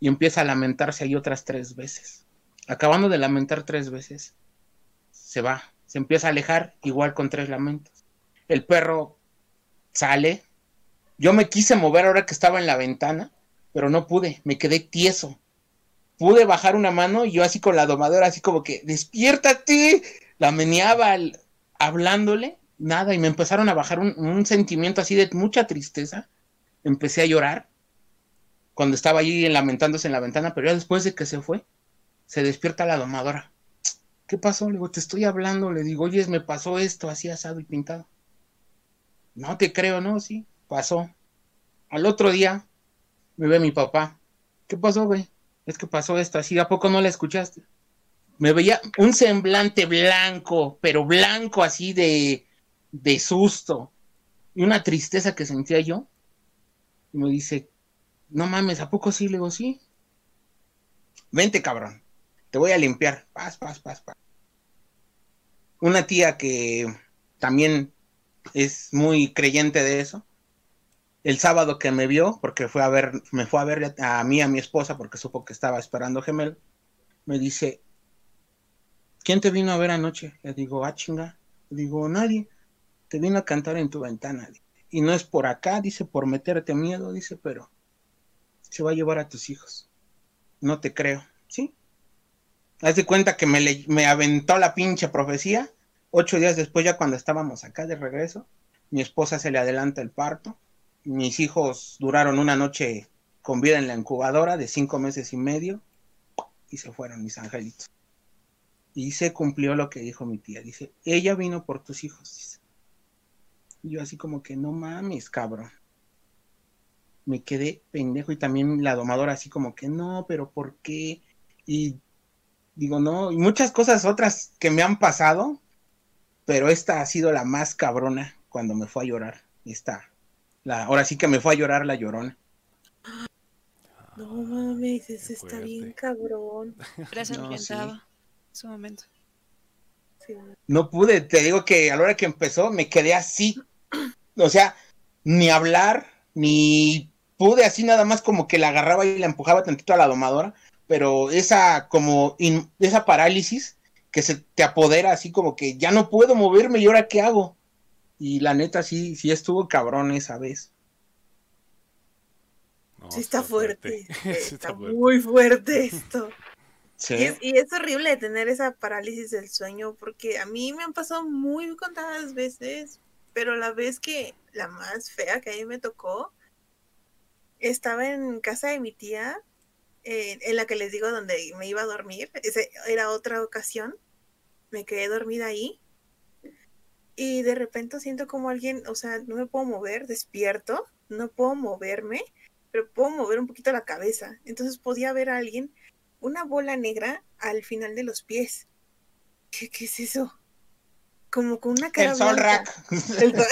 S2: y empieza a lamentarse ahí otras tres veces. Acabando de lamentar tres veces, se va, se empieza a alejar, igual con tres lamentos. El perro sale. Yo me quise mover ahora que estaba en la ventana, pero no pude, me quedé tieso. Pude bajar una mano y yo así con la domadora, así como que, despiértate, la meneaba al- hablándole, nada, y me empezaron a bajar un, sentimiento así de mucha tristeza empecé a llorar cuando estaba allí lamentándose en la ventana, pero ya después de que se fue, se despierta la domadora. ¿Qué pasó? Le digo, te estoy hablando. Le digo, oye, me pasó esto así asado y pintado. No te creo, ¿no? Sí, pasó. Al otro día me ve mi papá. ¿Qué pasó, güey? Es que pasó esto así, ¿a poco no la escuchaste? Me veía un semblante blanco, pero blanco así de, de susto. Y una tristeza que sentía yo. Y me dice, no mames, ¿a poco sí? Le digo, sí. Vente, cabrón. te voy a limpiar. Paz, paz, paz, paz. Una tía que también es muy creyente de eso. El sábado que me vio, porque fue a ver, me fue a ver a mí, a mi esposa, porque supo que estaba esperando gemelo, me dice, ¿quién te vino a ver anoche? Le digo, ah, chinga. Le digo, nadie. Te vino a cantar en tu ventana. Y no es por acá, dice, por meterte miedo, dice, pero se va a llevar a tus hijos. No te creo, ¿sí? Haz de cuenta que me, me aventó la pinche profecía. Ocho días después, ya cuando estábamos acá de regreso, mi esposa se le adelanta el parto. Mis hijos duraron una noche con vida en la incubadora de cinco meses y medio y se fueron mis angelitos. Y se cumplió lo que dijo mi tía. Dice, ella vino por tus hijos. Y yo así como que no mames, cabrón. Me quedé pendejo y también la domadora así como que no, pero ¿por qué? Y digo, no, y muchas cosas otras que me han pasado, pero esta ha sido la más cabrona cuando me fue a llorar. Esta, la, ahora sí que me fue a llorar la llorona.
S3: No mames, ese está
S1: fuerte.
S3: bien cabrón.
S4: Gracias,
S2: No, sí.
S4: Su momento.
S3: Sí.
S2: No pude, te digo que a la hora que empezó me quedé así. O sea, ni hablar, ni pude así nada más como que la agarraba y la empujaba tantito a la domadora, pero esa como in- esa parálisis que se te apodera así como que ya no puedo moverme y ahora qué hago. Y la neta sí, sí estuvo cabrón esa vez.
S1: No,
S3: Sí está fuerte. Está
S1: fuerte.
S3: muy fuerte esto.
S2: Sí.
S3: Y es, y es horrible tener esa parálisis del sueño porque a mí me han pasado muy contadas veces, pero la vez que la más fea que a mí me tocó, estaba en casa de mi tía, eh, en la que les digo donde me iba a dormir, era otra ocasión, me quedé dormida ahí y de repente siento como alguien, o sea, no me puedo mover, despierto, no puedo moverme, pero puedo mover un poquito la cabeza, entonces podía ver a alguien una bola negra al final de los pies. ¿Qué, qué es eso? Como con una cara
S2: El sol
S3: blanca.
S2: rack.
S3: El sol-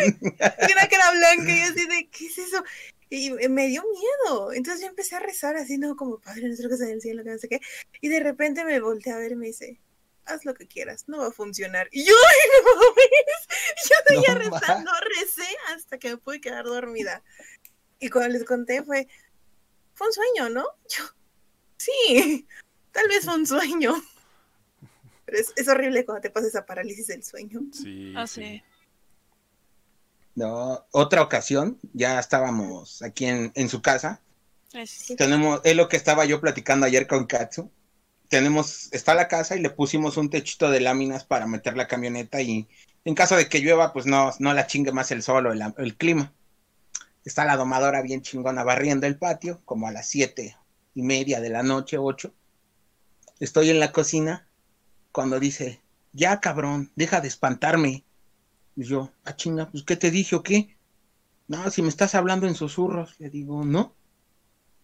S3: Y una cara blanca y así de, ¿qué es eso? Y me dio miedo. Entonces yo empecé a rezar así, ¿no? Como Padre nuestro que está en el cielo, que no sé qué. Y de repente me volteé a ver y me dice, haz lo que quieras, no va a funcionar. Y yo, ¡ay, no! Yo seguía
S2: No
S3: rezando, recé hasta que me pude quedar dormida. Y cuando les conté fue, fue un sueño, ¿no? Yo, sí, tal vez fue un sueño. Pero es, es horrible cuando te pasa esa parálisis del sueño.
S1: Sí,
S4: Ah,
S1: sí.
S4: sí.
S2: No, otra ocasión, ya estábamos aquí en, en su casa tenemos, es lo que estaba yo platicando ayer con Katsu. Tenemos, está la casa y le pusimos un techito de láminas para meter la camioneta y en caso de que llueva, pues no, no la chingue más el sol o el, el clima. Está la domadora bien chingona barriendo el patio, como a las siete y media de la noche, ocho. Estoy en la cocina cuando dice, ya cabrón, deja de espantarme. Y yo, ah chinga, pues ¿qué te dije o qué? No, si me estás hablando en susurros, le digo, no.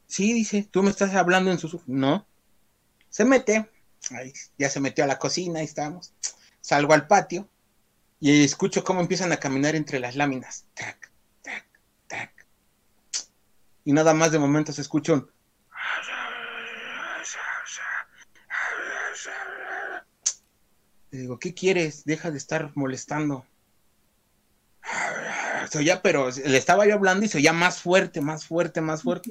S2: Sí, dice, tú me estás hablando en susurros. No. Se mete, ahí, ya se metió a la cocina, ahí estamos. Salgo al patio y escucho cómo empiezan a caminar entre las láminas. Tac, tac, tac. Y nada más de momento se escucha un... Le digo, ¿qué quieres? Deja de estar molestando. Se oía, pero le estaba yo hablando y se oía más fuerte, más fuerte, más fuerte.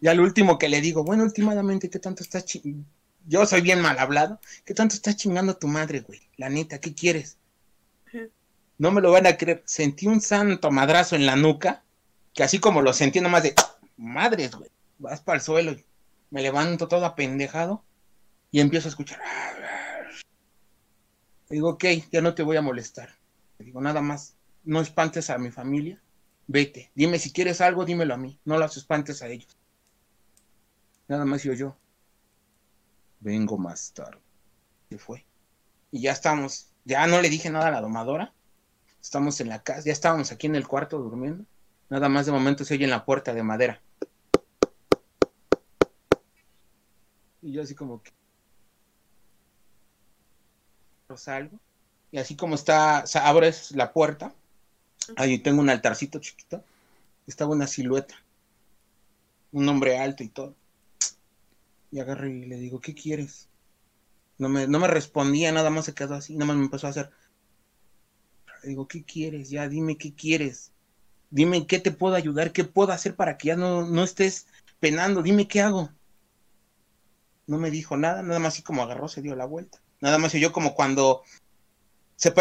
S2: Y al último que le digo, bueno, últimamente, ¿qué tanto estás chingando? Yo soy bien mal hablado. ¿Qué tanto estás chingando a tu madre, güey? La neta, ¿qué quieres? No me lo van a creer. Sentí un santo madrazo en la nuca, que así como lo sentí nomás de, madres, güey. Vas para el suelo. y Me levanto todo apendejado y empiezo a escuchar. Le digo, ok, ya no te voy a molestar. Le digo, nada más, no espantes a mi familia. Vete. Dime si quieres algo, dímelo a mí. No los espantes a ellos. Nada más yo yo. Vengo más tarde. Se fue. Y ya estamos. Ya no le dije nada a la domadora. Estamos en la casa. Ya estábamos aquí en el cuarto durmiendo. Nada más de momento se oye en la puerta de madera. Y yo así como que. Salgo. Y así como está, o sea, abres la puerta. Ahí tengo un altarcito chiquito. Estaba una silueta. Un hombre alto y todo. Y agarré y le digo, ¿qué quieres? No me, no me respondía, nada más se quedó así, nada más me empezó a hacer. Le digo, ¿qué quieres? Ya dime qué quieres. Dime qué te puedo ayudar, qué puedo hacer para que ya no, no estés penando, dime qué hago. No me dijo nada, nada más así como agarró, se dio la vuelta. Nada más yo como cuando se,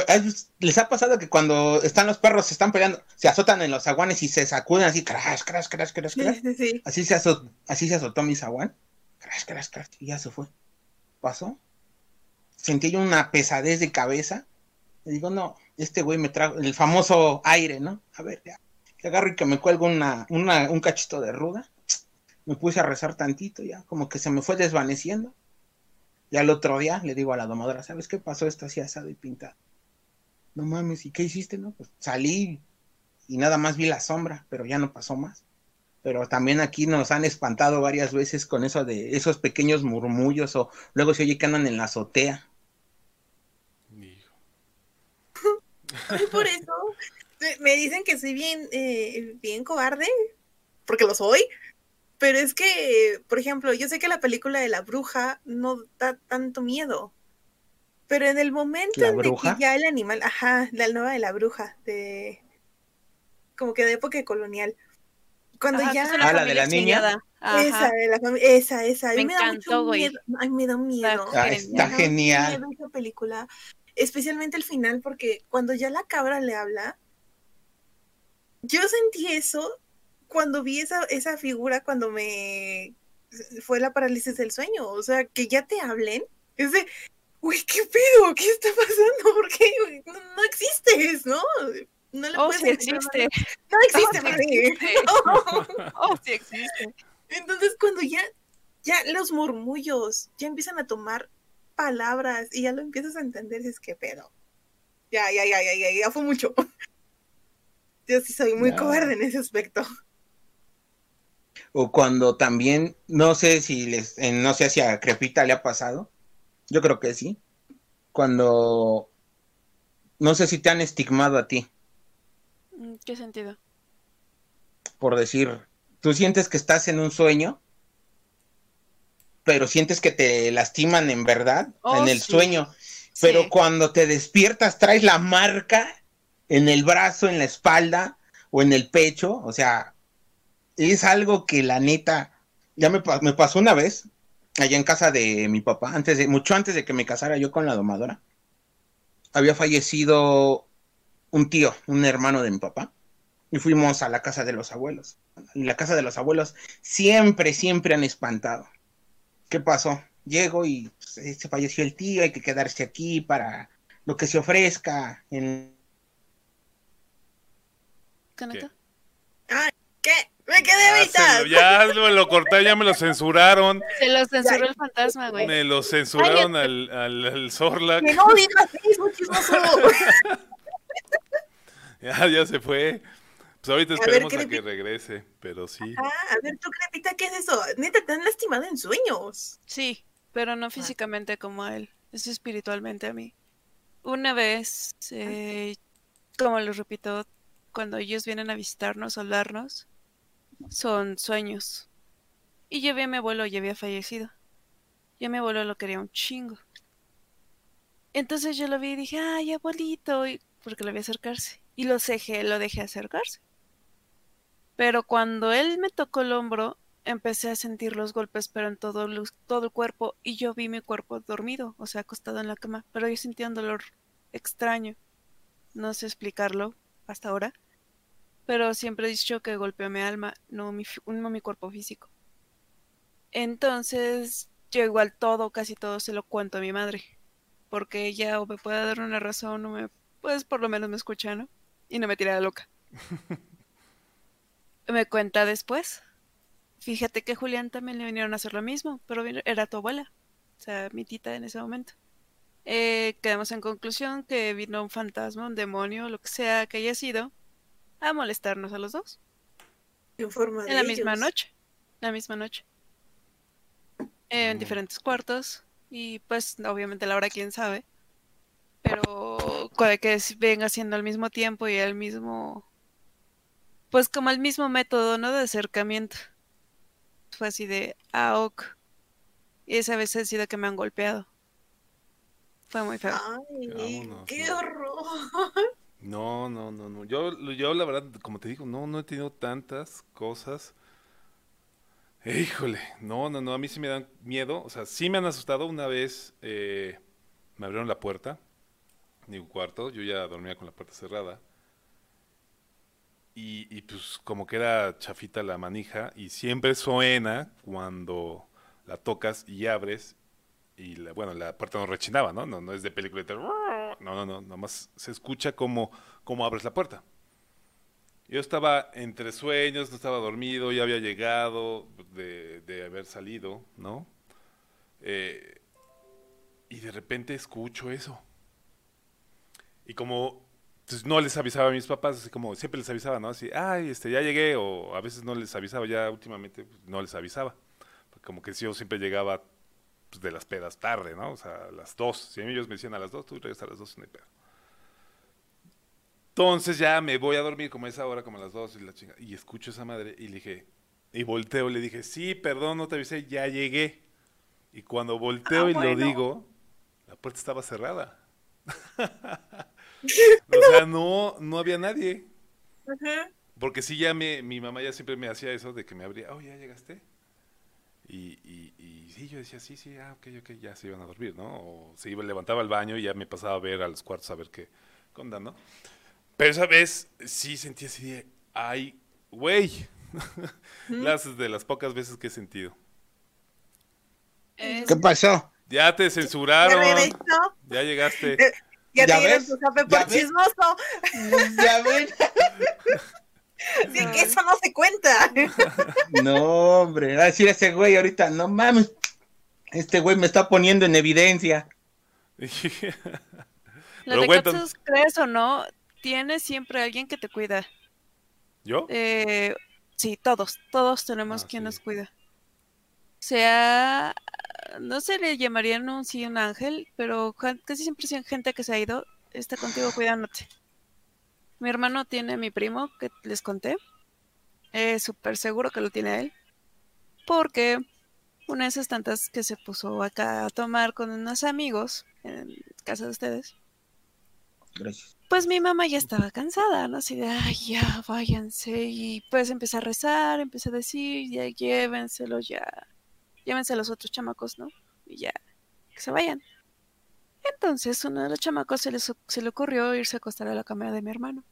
S2: les ha pasado que cuando están los perros, se están peleando, se azotan en los zaguanes y se sacuden así, crash, crash, crash, crash, crash.
S3: Sí, sí, sí.
S2: Así se, azotó, así se azotó mi zaguán. Crash, crash, crash. Y ya se fue. Pasó. Sentí yo una pesadez de cabeza. Le digo, no, este güey me trajo el famoso aire, ¿no? A ver, ya. Que agarro y que me cuelgo una, una, un cachito de ruda. Me puse a rezar tantito, ya, como que se me fue desvaneciendo. Y al otro día le digo a la domadora, ¿sabes qué pasó? Esto así asado y pintado. No mames, ¿y qué hiciste? No, pues salí y nada más vi la sombra, pero ya no pasó más. Pero también aquí nos han espantado varias veces con eso de esos pequeños murmullos o luego se oye que andan en la azotea.
S1: Hijo.
S3: Por eso me dicen que soy bien, eh, bien cobarde, porque lo soy. Pero es que, por ejemplo, yo sé que la película de la bruja no da tanto miedo. Pero en el momento
S2: ¿La
S3: en que ya el animal, ajá, la nueva de la bruja, de como que de época colonial. Cuando
S4: Ajá,
S3: ya
S2: Ah, la de la
S4: familia
S2: niña.
S4: Ajá.
S3: esa de la fami- esa, esa, a mí
S4: Me
S3: me, da
S4: encantó,
S3: mucho
S4: güey.
S3: miedo. Ay, me da miedo.
S2: Ah, está
S3: Me da
S2: genial.
S3: miedo esa película, especialmente el final, porque cuando ya la cabra le habla, yo sentí eso cuando vi esa, esa figura, cuando me fue la parálisis del sueño, o sea, que ya te hablen, es de, uy, ¿qué pedo? ¿Qué está pasando? ¿Por qué? No, no existes, ¿no? No le
S4: Oh,
S3: puedes
S4: sí existe.
S3: No existe,
S4: Oh, sí existe. Oh, sí existe.
S3: Entonces cuando ya, ya los murmullos ya empiezan a tomar palabras y ya lo empiezas a entender, es que pedo. Ya, ya, ya, ya, ya, ya fue mucho. Yo sí soy muy cobarde en ese aspecto.
S2: O cuando también, no sé si les, no sé si a Crepita le ha pasado, yo creo que sí. Cuando, no sé si te han estigmado a ti,
S4: Mm, ¿Qué sentido?
S2: por decir, tú sientes que estás en un sueño, pero sientes que te lastiman en verdad,
S4: Oh,
S2: en el
S4: sí.
S2: sueño, pero
S4: Sí.
S2: cuando te despiertas traes la marca en el brazo, en la espalda o en el pecho, o sea, es algo que la neta, ya me, me pasó una vez, allá en casa de mi papá, antes de, mucho antes de que me casara yo con la domadora, había fallecido un tío, un hermano de mi papá, y fuimos a la casa de los abuelos. La casa de los abuelos siempre, siempre han espantado. ¿Qué pasó? Llego y pues, eh, se falleció el tío, hay que quedarse aquí para lo que se ofrezca. En...
S4: ¿Qué neta?
S3: Me quedé
S1: se lo- ya lo, lo corté, ya me lo censuraron.
S4: Se lo censuró el fantasma, güey.
S1: Me lo censuraron al, al, al Zorlac.
S3: Que no digas eso, chismoso.
S1: Ya, ya se fue. Pues ahorita
S3: A ver,
S1: esperemos
S3: ¿qué
S1: a que regrese, pero sí.
S3: Ah, a ver, tú, Crepita, ¿qué es eso? Neta, te han lastimado en sueños.
S4: Sí, pero no físicamente como a él, es espiritualmente a mí. Una vez, eh, como les repito, cuando ellos vienen a visitarnos, a hablarnos, son sueños. Y vi a mi abuelo, ya había fallecido. Yo a mi abuelo lo quería un chingo. Entonces yo lo vi y dije, ay, abuelito, porque lo vi acercarse. Y lo dejé, lo dejé acercarse. Pero cuando él me tocó el hombro, empecé a sentir los golpes, pero en todo, todo el cuerpo, y yo vi mi cuerpo dormido, o sea, acostado en la cama, pero yo sentía un dolor extraño. No sé explicarlo hasta ahora, pero siempre he dicho que golpeó mi alma, no mi, no mi cuerpo físico. Entonces, yo igual todo, casi todo se lo cuento a mi madre, porque ella o me puede dar una razón o me, pues por lo menos me escucha, ¿no? Y no me tira de loca. me cuenta después. Fíjate que Julián también le vinieron a hacer lo mismo, pero era tu abuela, o sea, mi tita en ese momento. Eh, quedamos en conclusión que vino un fantasma, un demonio, lo que sea que haya sido, a molestarnos a los dos.
S3: En forma
S4: En la misma noche. La misma noche. En
S1: Mm.
S4: diferentes cuartos. Y pues, obviamente, la hora quién sabe. Pero puede que venga siendo al mismo tiempo y el mismo. Pues como el mismo método, ¿no? De acercamiento. Fue así de. Ah, ok. Y esa vez ha sido que me han golpeado. Fue muy feo.
S3: Ay,
S1: Vámonos,
S3: qué
S1: no.
S3: horror.
S1: No, no, no, no. Yo, yo la verdad, como te digo, no, no he tenido tantas cosas. Híjole, no, no, no, a mí sí me dan miedo. O sea, sí me han asustado. Una vez eh, me abrieron la puerta de un cuarto. Yo ya dormía con la puerta cerrada. Y, y pues como que era chafita la manija. Y siempre suena cuando la tocas y abres. Y la- bueno, la puerta no rechinaba, ¿no? No, no es de película de terror. No, no, no, nomás se escucha como, abres la puerta. Yo estaba entre sueños, no estaba dormido, ya había llegado de, de haber salido, ¿no? Eh, y de repente escucho eso. Y como pues, no les avisaba a mis papás, así como siempre les avisaba, ¿no? Así, ay, este, ya llegué, o a veces no les avisaba, ya últimamente pues, no les avisaba. Como que yo siempre llegaba pues, de las pedas tarde, ¿no? O sea, a las dos. Si ellos me decían a las dos, tú regresas a las dos, no hay pedo. Entonces ya me voy a dormir como a esa hora, como a las dos y la chinga. Y escucho esa madre y le dije, y volteo, le dije, sí, perdón, no te avisé, ya llegué. Y cuando volteo
S3: Ah,
S1: y lo digo, la puerta estaba cerrada. o sea, no, no había nadie. Porque sí, ya me, mi mamá ya siempre me hacía eso de que me abría, oh, ya llegaste. Y, y, y sí, yo decía, sí, sí, ah, ok, ok, ya se iban a dormir, ¿no? O se iba, levantaba al baño y ya me pasaba a ver a los cuartos a ver qué, qué onda, ¿no? Pero esa vez sí sentí así de, ay, güey. las de las pocas veces que he sentido.
S2: ¿Qué pasó?
S1: Ya te censuraron, ya llegaste.
S3: Ya,
S2: ¿Ya
S3: te dieron
S2: ves?
S3: tu zape
S2: ¿Ya
S3: por
S2: ves?
S3: chismoso.
S2: ¿Ya ven?
S3: Sí, que eso no se cuenta.
S2: No, hombre, va a decir ese güey ahorita, no mames. Este güey me está poniendo en evidencia.
S4: Lo
S1: Pero
S4: de Katsus, crees o no, tienes siempre alguien que te cuida.
S1: ¿Yo?
S4: Eh, sí, todos, todos tenemos
S1: Ah,
S4: quien
S1: sí.
S4: nos cuida. Sea, no se le llamaría en un sí un ángel, pero casi siempre son gente que se ha ido, está contigo cuidándote. Mi hermano tiene a mi primo, que les conté. Es súper seguro que lo tiene a él. Porque una de esas tantas que se puso acá a tomar con unos amigos en casa de ustedes.
S2: Gracias.
S4: Pues mi mamá ya estaba cansada, ¿no? Así de, ay, ya, váyanse. Y pues empecé a rezar, empecé a decir, ya llévenselo, ya. Llévense a los otros chamacos, ¿no? Y ya, que se vayan. Entonces, uno de los chamacos se, les, se le ocurrió irse a acostar a la cámara de mi hermano.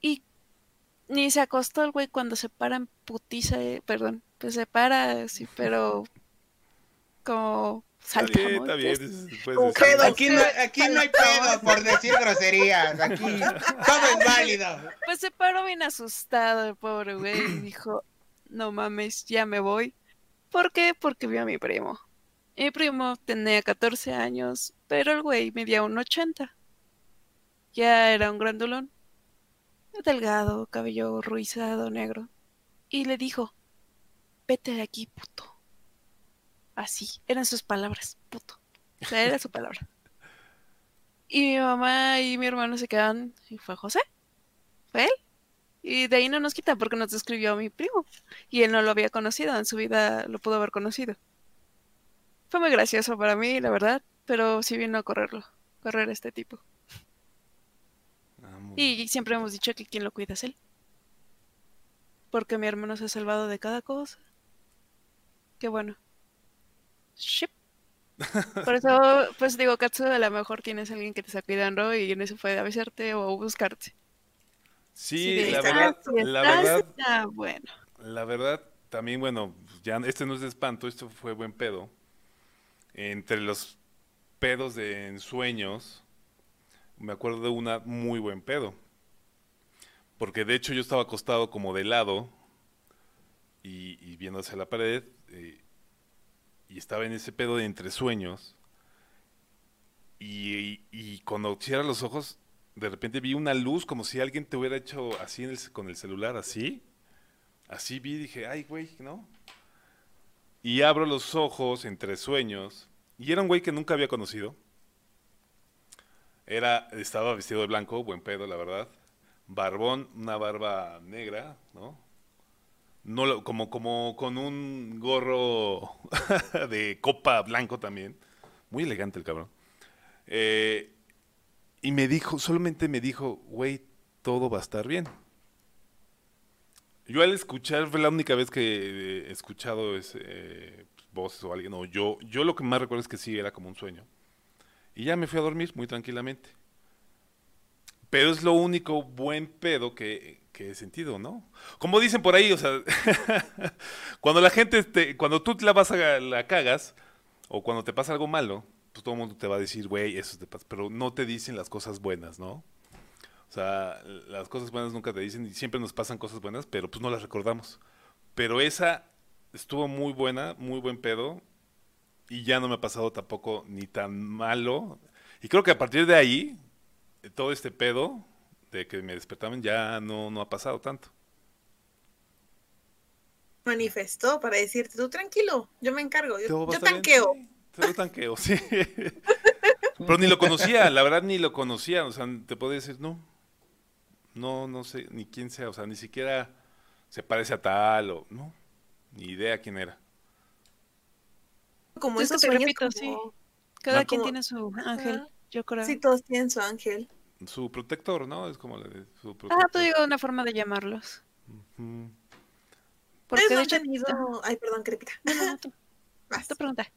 S4: Y ni se acostó el güey cuando se para en putiza, eh, perdón, pues se para, así, pero como
S1: Está
S4: salta,
S1: bien,
S4: ¿no?
S1: está bien.
S4: Entonces,
S1: es- puedes
S3: Un
S1: decir.
S3: pedo.
S2: Aquí no, aquí no hay pedo por decir groserías. Aquí todo es válido.
S4: Pues se paró bien asustado el pobre güey y dijo, no mames, ya me voy. ¿Por qué? Porque vio a mi primo. Mi primo tenía 14 años, pero el güey medía un 80. Ya era un grandulón. Delgado, cabello ruizado, negro. Y le dijo, vete de aquí, puto. Así, eran sus palabras, puto. O era su palabra. Y mi mamá y mi hermano se quedan, y fue José. Fue él. Y de ahí no nos quita porque nos describió a mi primo. Y él no lo había conocido, en su vida lo pudo haber conocido. Fue muy gracioso para mí, la verdad, pero sí vino a correrlo, correr este tipo. Y siempre hemos dicho que quien lo cuida es él. Porque mi hermano se ha salvado de cada cosa. Qué bueno. Ship. Por eso, pues digo, Katsu, a lo mejor tienes alguien que te está cuidando y en eso puede avisarte o buscarte.
S1: Sí,
S4: Si
S1: la
S4: ah,
S1: verdad,
S4: si
S1: la verdad,
S4: bueno.
S1: La verdad, también, bueno, ya este no es de espanto, esto fue buen pedo. Entre los pedos de ensueños, me acuerdo de una muy buen pedo. Porque de hecho yo estaba acostado como de lado y, y viendo hacia la pared eh, y estaba en ese pedo de entre sueños y, y- y cuando cierras los ojos de repente vi una luz como si alguien te hubiera hecho así con el celular, así. Así vi, dije, ay, güey, ¿no? Y abro los ojos entre sueños. Y era un güey que nunca había conocido. Era, estaba vestido de blanco, buen pedo, la verdad. Barbón, una barba negra, ¿no? No, como, como con un gorro de copa blanco también. Muy elegante el cabrón. Eh, y me dijo, solamente me dijo, güey, todo va a estar bien. Yo al escuchar, fue la única vez que eh, he escuchado ese, eh, voces o alguien, o yo, yo lo que más recuerdo es que sí, era como un sueño. Y ya me fui a dormir muy tranquilamente. Pero es lo único buen pedo que, que he sentido, ¿no? Como dicen por ahí, o sea, cuando la gente, te- cuando tú la vas a la cagas, o cuando te pasa algo malo, pues todo el mundo te va a decir, güey, eso te pasa, pero no te dicen las cosas buenas, ¿no? O sea, las cosas buenas nunca te dicen y siempre nos pasan cosas buenas, pero pues no las recordamos. Pero esa estuvo muy buena, muy buen pedo, y ya no me ha pasado tampoco ni tan malo. Y creo que a partir de ahí, eh, todo este pedo de que me despertaban ya no, no ha pasado tanto.
S3: Manifestó para decirte, tú tranquilo, yo me encargo, yo,
S1: bien,
S3: tanqueo.
S1: sí, Yo tanqueo, sí. Pero ni lo conocía, la verdad ni lo conocía. O sea, te puedo decir, no. No, no sé ni quién sea. O sea, ni siquiera se parece a tal o. No. Ni idea quién era.
S3: Como esos
S4: te
S3: sueños
S4: repito,
S3: como-
S4: sí. Cada
S1: Ah,
S4: quien
S3: como-
S4: tiene su ángel, yo creo.
S3: Sí, todos tienen su ángel.
S1: Su protector, ¿no? Es como la de su
S4: Ah,
S1: protector.
S4: tú digo una forma de llamarlos.
S1: Ujú.
S4: Porque
S3: ¿Ustedes no
S4: hecho,
S3: tenido... Ay, perdón, Crepita.
S4: No, no, tú,
S3: Vas.
S4: tú pregunta.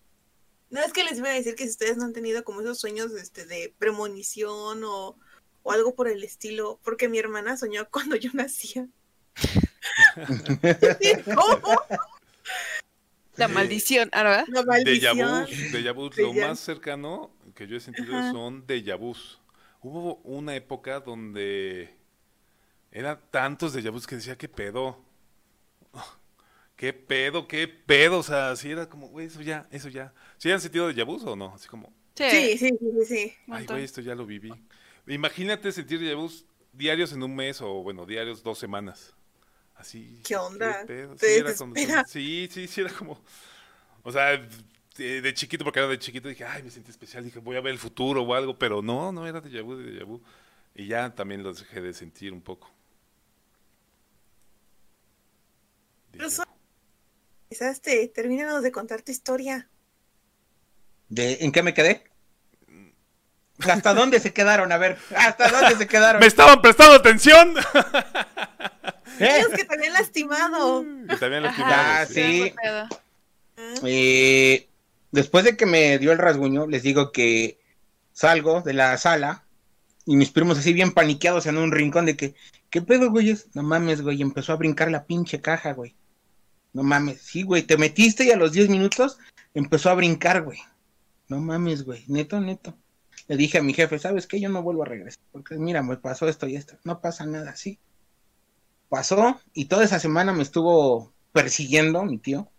S3: No, es que les iba a decir que si ustedes no han tenido como esos sueños este, de premonición o, o algo por el estilo, porque mi hermana soñó cuando yo nacía. ¿Cómo?
S4: La maldición, ¿ah, ¿verdad?
S3: La
S1: Déjà
S3: maldición.
S1: déjà vus, lo más cercano que yo he sentido
S3: Ajá.
S1: son déjà vus. Hubo una época donde eran tantos déjà vus que decía, ¿qué pedo? ¿Qué pedo? ¿Qué pedo? O sea, sí era como, güey, eso ya, eso ya. ¿Sí han sentido déjà vus o no? Así como,
S3: Sí, sí, sí, sí,
S1: ay, güey, esto ya lo viví. Imagínate sentir déjà vus diarios en un mes o, bueno, diarios dos semanas. Así.
S3: ¿Qué onda? Te
S1: Sí, era como-
S3: desespera.
S1: sí, sí, sí, era como... O sea, de, de chiquito, porque era de chiquito, dije, ay, me sentí especial, dije, voy a ver el futuro o algo, pero no, no era déjà vu, de déjà vu. Y ya también los dejé de sentir un poco.
S3: Pero
S1: Dije,
S3: son- Empezaste, termínanos de contar tu historia.
S2: ¿De, ¿En qué me quedé? ¿Hasta dónde se quedaron? A ver, ¿hasta dónde se quedaron?
S1: ¡Me estaban prestando atención!
S2: ¿Eh?
S3: Ellos que te habían lastimado.
S4: Ajá,
S2: Ah, sí.
S3: Ah,
S2: Eh, después de que me dio el rasguño, les digo que salgo de la sala y mis primos así bien paniqueados en un rincón de que, ¿qué pedo, güey? No mames, güey, empezó a brincar la pinche caja, güey. No mames, sí, güey, te metiste y a los 10 minutos empezó a brincar, güey. No mames, güey, neto, neto. Le dije a mi jefe, ¿sabes qué? Yo no vuelvo a regresar, porque mira, me pasó esto y esto. No pasa nada, sí. Pasó y toda esa semana me estuvo persiguiendo mi tío.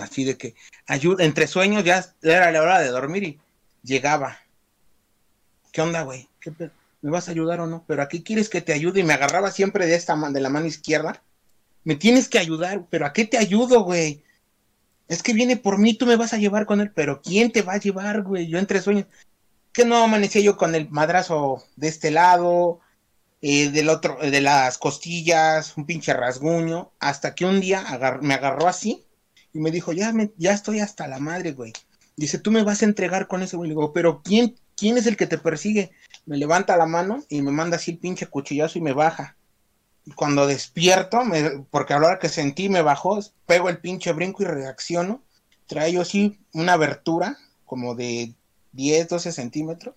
S2: Así de que ayuda, entre sueños ya era la hora de dormir y llegaba. ¿Qué onda, güey? ¿Me vas a ayudar o no? Pero aquí quieres que te ayude y me agarraba siempre de esta de la mano izquierda. Me tienes que ayudar, pero ¿a qué te ayudo, güey? Es que viene por mí, tú me vas a llevar con él, pero ¿quién te va a llevar, güey? Yo entre sueños. Que no amanecía yo con el madrazo de este lado, eh, del otro, eh, de las costillas, un pinche rasguño, hasta que un día me agarró así y me dijo, ya, me, ya estoy hasta la madre, güey. Dice, tú me vas a entregar con ese güey. Le digo, pero ¿quién, ¿quién es el que te persigue? Me levanta la mano y me manda así el pinche cuchillazo y me baja. Y cuando despierto, me- porque a la hora que sentí me bajó, pego el pinche brinco y reacciono. Trae yo así una abertura como de 10, 12 centímetros.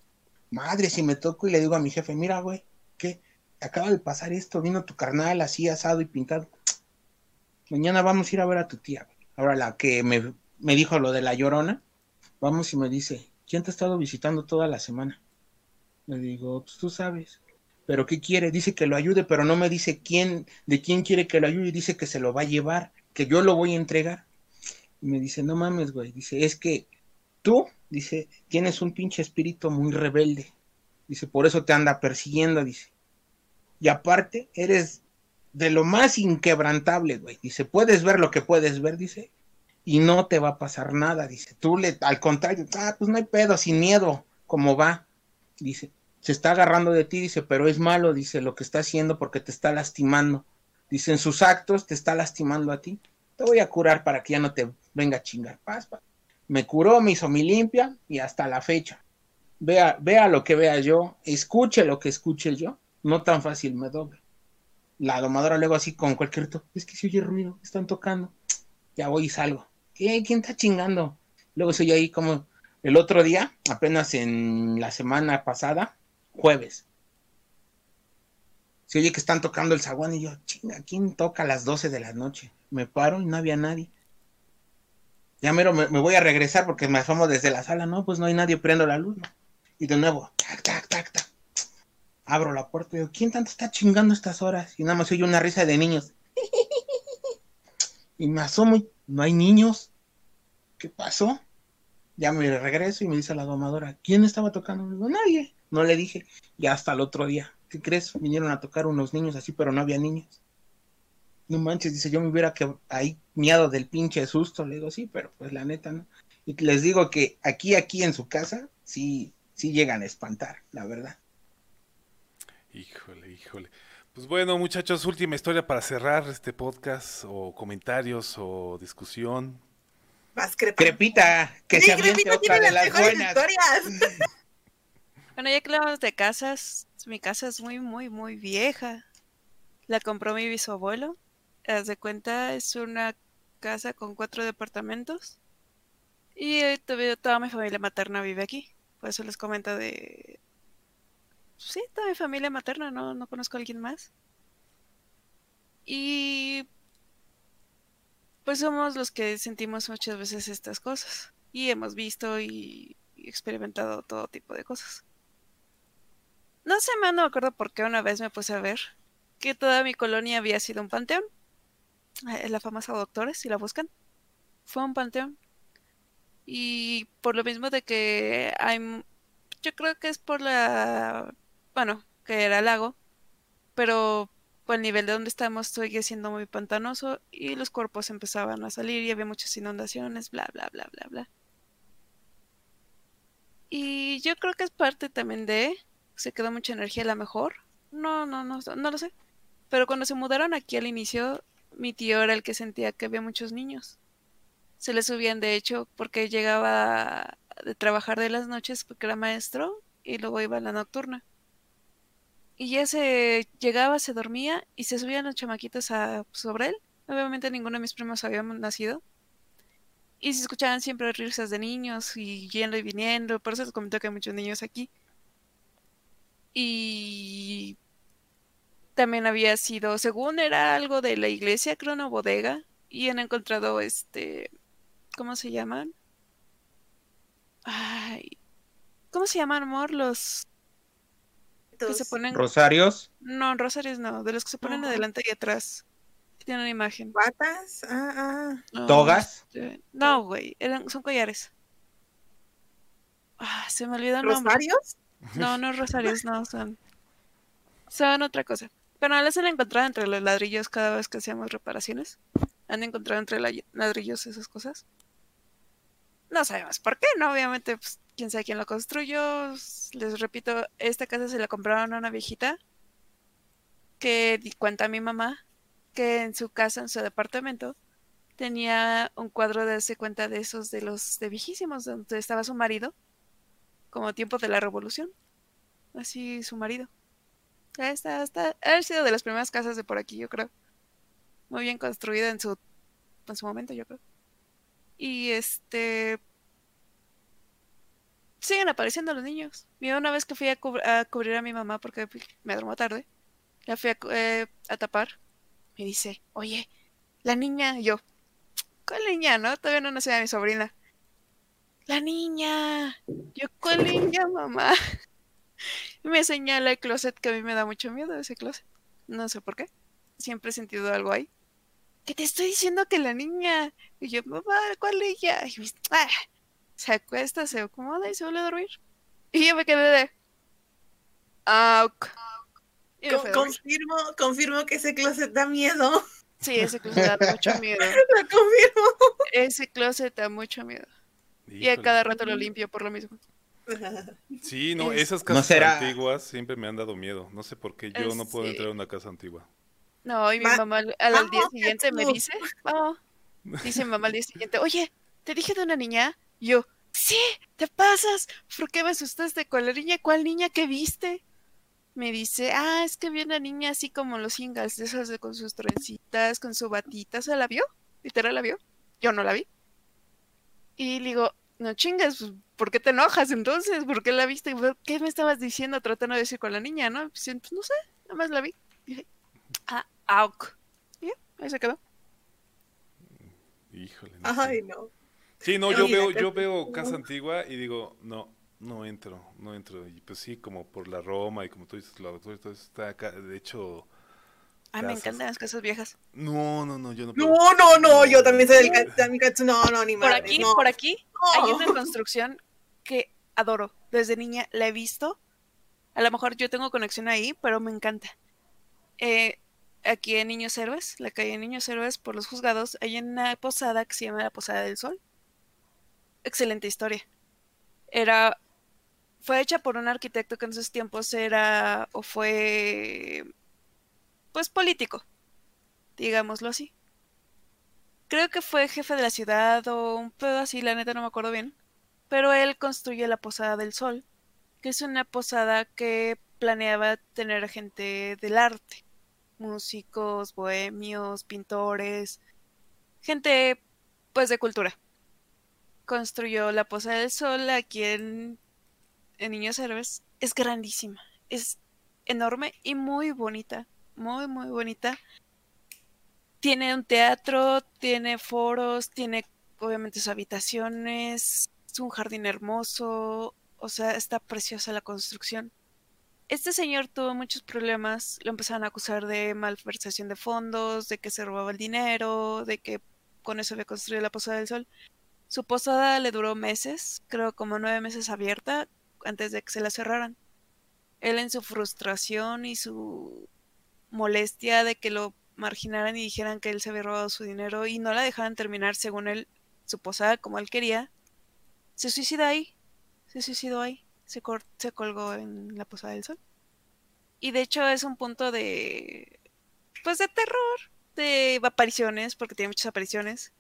S2: Madre, si me toco y le digo a mi jefe, mira, güey, ¿qué? Acaba de pasar esto, vino tu carnal así asado y pintado. Mañana vamos a ir a ver a tu tía. Ahora la que me, me dijo lo de la llorona, vamos y me dice, ¿quién te ha estado visitando toda la semana? Le digo, pues tú sabes. ¿Pero qué quiere? Dice que lo ayude, pero no me dice quién, de quién quiere que lo ayude. Dice que se lo va a llevar, que yo lo voy a entregar. Y me dice, no mames, güey. Dice, es que tú, dice, tienes un pinche espíritu muy rebelde. Dice, por eso te anda persiguiendo, dice. Y aparte, eres de lo más inquebrantable, güey. Dice, puedes ver lo que puedes ver, dice, y no te va a pasar nada, dice. Tú le, al contrario, ah, pues no hay pedo, sin miedo, como va. Dice, se está agarrando de ti, dice, pero es malo, dice, lo que está haciendo porque te está lastimando. Dicen sus actos te está lastimando a ti. Te voy a curar para que ya no te venga a chingar. Paz. Me curó, me hizo mi limpia y hasta la fecha. Vea, vea lo que vea yo, escuche lo que escuche yo, no tan fácil me doble. La domadora luego así con cualquier toque, es que se oye ruido, están tocando. Ya voy y salgo. ¿Qué? ¿Quién está chingando? Luego soy ahí como el otro día, apenas en la semana pasada, jueves. Se oye que están tocando el zaguán y yo, chinga, ¿quién toca a las 12 de la noche? Me paro y no había nadie. Ya mero me, me voy a regresar porque me asomo desde la sala, no, pues no hay nadie, prendo la luz, ¿no? Y de nuevo, tac, tac, tac, tac. Abro la puerta y digo, ¿quién tanto está chingando estas horas? Y nada más oye una risa de niños. Y me asomo y no hay niños. ¿Qué pasó? Ya me regreso y me dice la domadora, ¿quién estaba tocando? digo, nadie. No le dije. Y hasta el otro día, ¿qué crees? Vinieron a tocar unos niños así, pero no había niños. No manches, dice, yo me hubiera que ahí miado del pinche susto. Le digo, sí, pero pues la neta, ¿no? Y les digo que aquí, aquí en su casa, sí, sí llegan a espantar, la verdad.
S1: Híjole, híjole. Pues bueno, muchachos, última historia para cerrar este podcast, o comentarios, o discusión.
S3: Vas, crepa.
S2: Crepita, que
S3: Sí,
S2: se
S3: Crepita tiene
S2: de
S3: las
S2: las
S3: mejores
S2: buenas.
S3: historias.
S4: Bueno, ya que hablamos de casas, mi casa es muy, muy, muy vieja. La compró mi bisabuelo. Haz de cuenta, es una casa con cuatro departamentos. Y eh, toda mi familia materna vive aquí. Por eso les comento de... Sí, toda mi familia materna, no, no conozco a alguien más. Y... Pues somos los que sentimos muchas veces estas cosas. Y hemos visto y experimentado todo tipo de cosas. No sé, me no me acuerdo por qué una vez me puse a ver que toda mi colonia había sido un panteón. Eh, La famosa Doctores, si la buscan. Fue un panteón. Y por lo mismo de que hay... Yo creo que es por la... Bueno, que era lago. Pero por el nivel de donde estamos sigue siendo muy pantanoso y los cuerpos empezaban a salir y había muchas inundaciones, bla, bla, bla, bla, bla. Y yo creo que es parte también de se quedó mucha energía a la mejor. No, no, no, no lo sé. Pero cuando se mudaron aquí al inicio, mi tío era el que sentía que había muchos niños. Se le subían, de hecho, porque llegaba de trabajar de las noches porque era maestro y luego iba a la nocturna. Y ya se llegaba, se dormía y se subían los chamaquitos a, sobre él. Obviamente ninguno de mis primos habíamos nacido. Y se escuchaban siempre risas de niños y yendo y viniendo. Por eso les comento que hay muchos niños aquí. Y también había sido, según era algo de la iglesia, creo una bodega. Y han encontrado este, ¿cómo se llaman? Ay, ¿cómo se llaman, amor? Los que se ponen,
S2: Rosarios,
S4: no, rosarios no, de los que se ponen adelante y atrás. que Tienen una imagen.
S3: Batas. Ah, ah.
S4: No,
S2: togas.
S4: este, no, güey, eran, son collares. Ah, se me olvidó el nombre.
S3: ¿Rosarios?
S4: No, no rosarios, no, son. Son otra cosa. Pero les han encontrado entre los ladrillos cada vez que hacíamos reparaciones. Han encontrado entre la- ladrillos esas cosas. No sabemos por qué, ¿no? Obviamente, pues, quién sabe quién lo construyó. Les repito, esta casa se la compraron a una viejita que cuenta a mi mamá que en su casa, en su departamento, tenía un cuadro de darse cuenta de esos de los de viejísimos, donde estaba su marido, como tiempo de la revolución. Así su marido. Ya está, está. Ha sido de las primeras casas de por aquí, yo creo. Muy bien construida en su, en su momento, yo creo. Y este. Siguen apareciendo los niños. Mira, una vez que fui a, cub- a cubrir a mi mamá porque me durmió tarde, la fui a, eh, a tapar. Me dice, oye, la niña. Yo, ¿cuál niña, no? Todavía no nacía mi sobrina. La niña. Yo, ¿cuál niña, mamá? Me señala el closet que a mí me da mucho miedo ese closet. No sé por qué. Siempre he sentido algo ahí. Que te estoy diciendo que la niña. Y yo, mamá, ¿cuál niña? Y me dice, "Ah". Se acuesta, se acomoda y se vuelve a dormir. Y yo me quedé de. Ah, ok. Y me
S3: Con-
S4: fui a dormir.
S3: confirmo, confirmo que ese closet da miedo.
S4: Sí, ese closet da mucho miedo.
S3: Lo confirmo.
S4: Ese closet da mucho miedo. Y a cada rato lo limpio por lo mismo.
S1: Sí, no,
S4: Es-
S1: esas
S2: ¿No
S1: casas
S2: será-
S1: antiguas siempre me han dado miedo. No sé por qué yo no puedo
S4: sí.
S1: entrar a una casa antigua.
S4: No, y mi mamá al, día siguiente me dice, vamos, dice mi mamá al día siguiente, oye, ¿te dije de una niña? Y yo, sí, te pasas, ¿por qué me asustaste con la niña? ¿Cuál niña que viste? Me dice, ah, es que vi una niña así como los singles, de esas de con sus trencitas, con su batita, ¿se la vio? ¿Literal la vio? Yo no la vi. Y le digo, no chingas, pues, ¿por qué te enojas entonces? ¿Por qué la viste? Y, "Pues, ¿Qué me estabas diciendo tratando de decir con la niña, no? Pues, pues, no sé, nada más la vi. Y dije, ah, auk. Y ya, ahí se quedó.
S1: Híjole. no sé.
S3: Ay, no.
S1: Sí, no, yo veo, yo veo casa antigua y digo, no, no entro, no entro. Y pues sí, como por la Roma y como tú dices, la todo esto está acá. De hecho,
S4: Ay, me
S1: Casas.
S4: encantan las casas viejas.
S1: no, no, no, yo no puedo.
S3: No, no, no, yo también soy del no, no, ni
S4: Por
S3: madre,
S4: aquí,
S3: no.
S4: por aquí, hay una construcción que adoro. Desde niña la he visto. A lo mejor yo tengo conexión ahí, pero me encanta. Eh, aquí en Niños Héroes, la calle Niños Héroes, por los juzgados, hay una posada que se llama la Posada del Sol. Excelente historia. Era. Fue hecha por un arquitecto que en sus tiempos era. o fue. pues político. Digámoslo así. Creo que fue jefe de la ciudad o un pedo así, la neta no me acuerdo bien. Pero él construye la Posada del Sol, que es una posada que planeaba tener gente del arte. Músicos, bohemios, pintores, gente pues de cultura. Construyó la Posada del Sol aquí en, en Niños Héroes. Es grandísima, es enorme y muy bonita, muy muy bonita. Tiene un teatro, tiene foros, tiene obviamente sus habitaciones, es un jardín hermoso, o sea, está preciosa la construcción. Este señor tuvo muchos problemas, lo empezaron a acusar de malversación de fondos, de que se robaba el dinero, de que con eso había construido la Posada del Sol. Su posada le duró meses, creo como nueve meses abierta, antes de que se la cerraran. Él en su frustración y su molestia de que lo marginaran y dijeran que él se había robado su dinero y no la dejaran terminar según él su posada como él quería, se suicida ahí, se suicidó ahí, se, se colgó en la posada del sol. Y de hecho es un punto de, pues de terror, de apariciones, porque tiene muchas apariciones,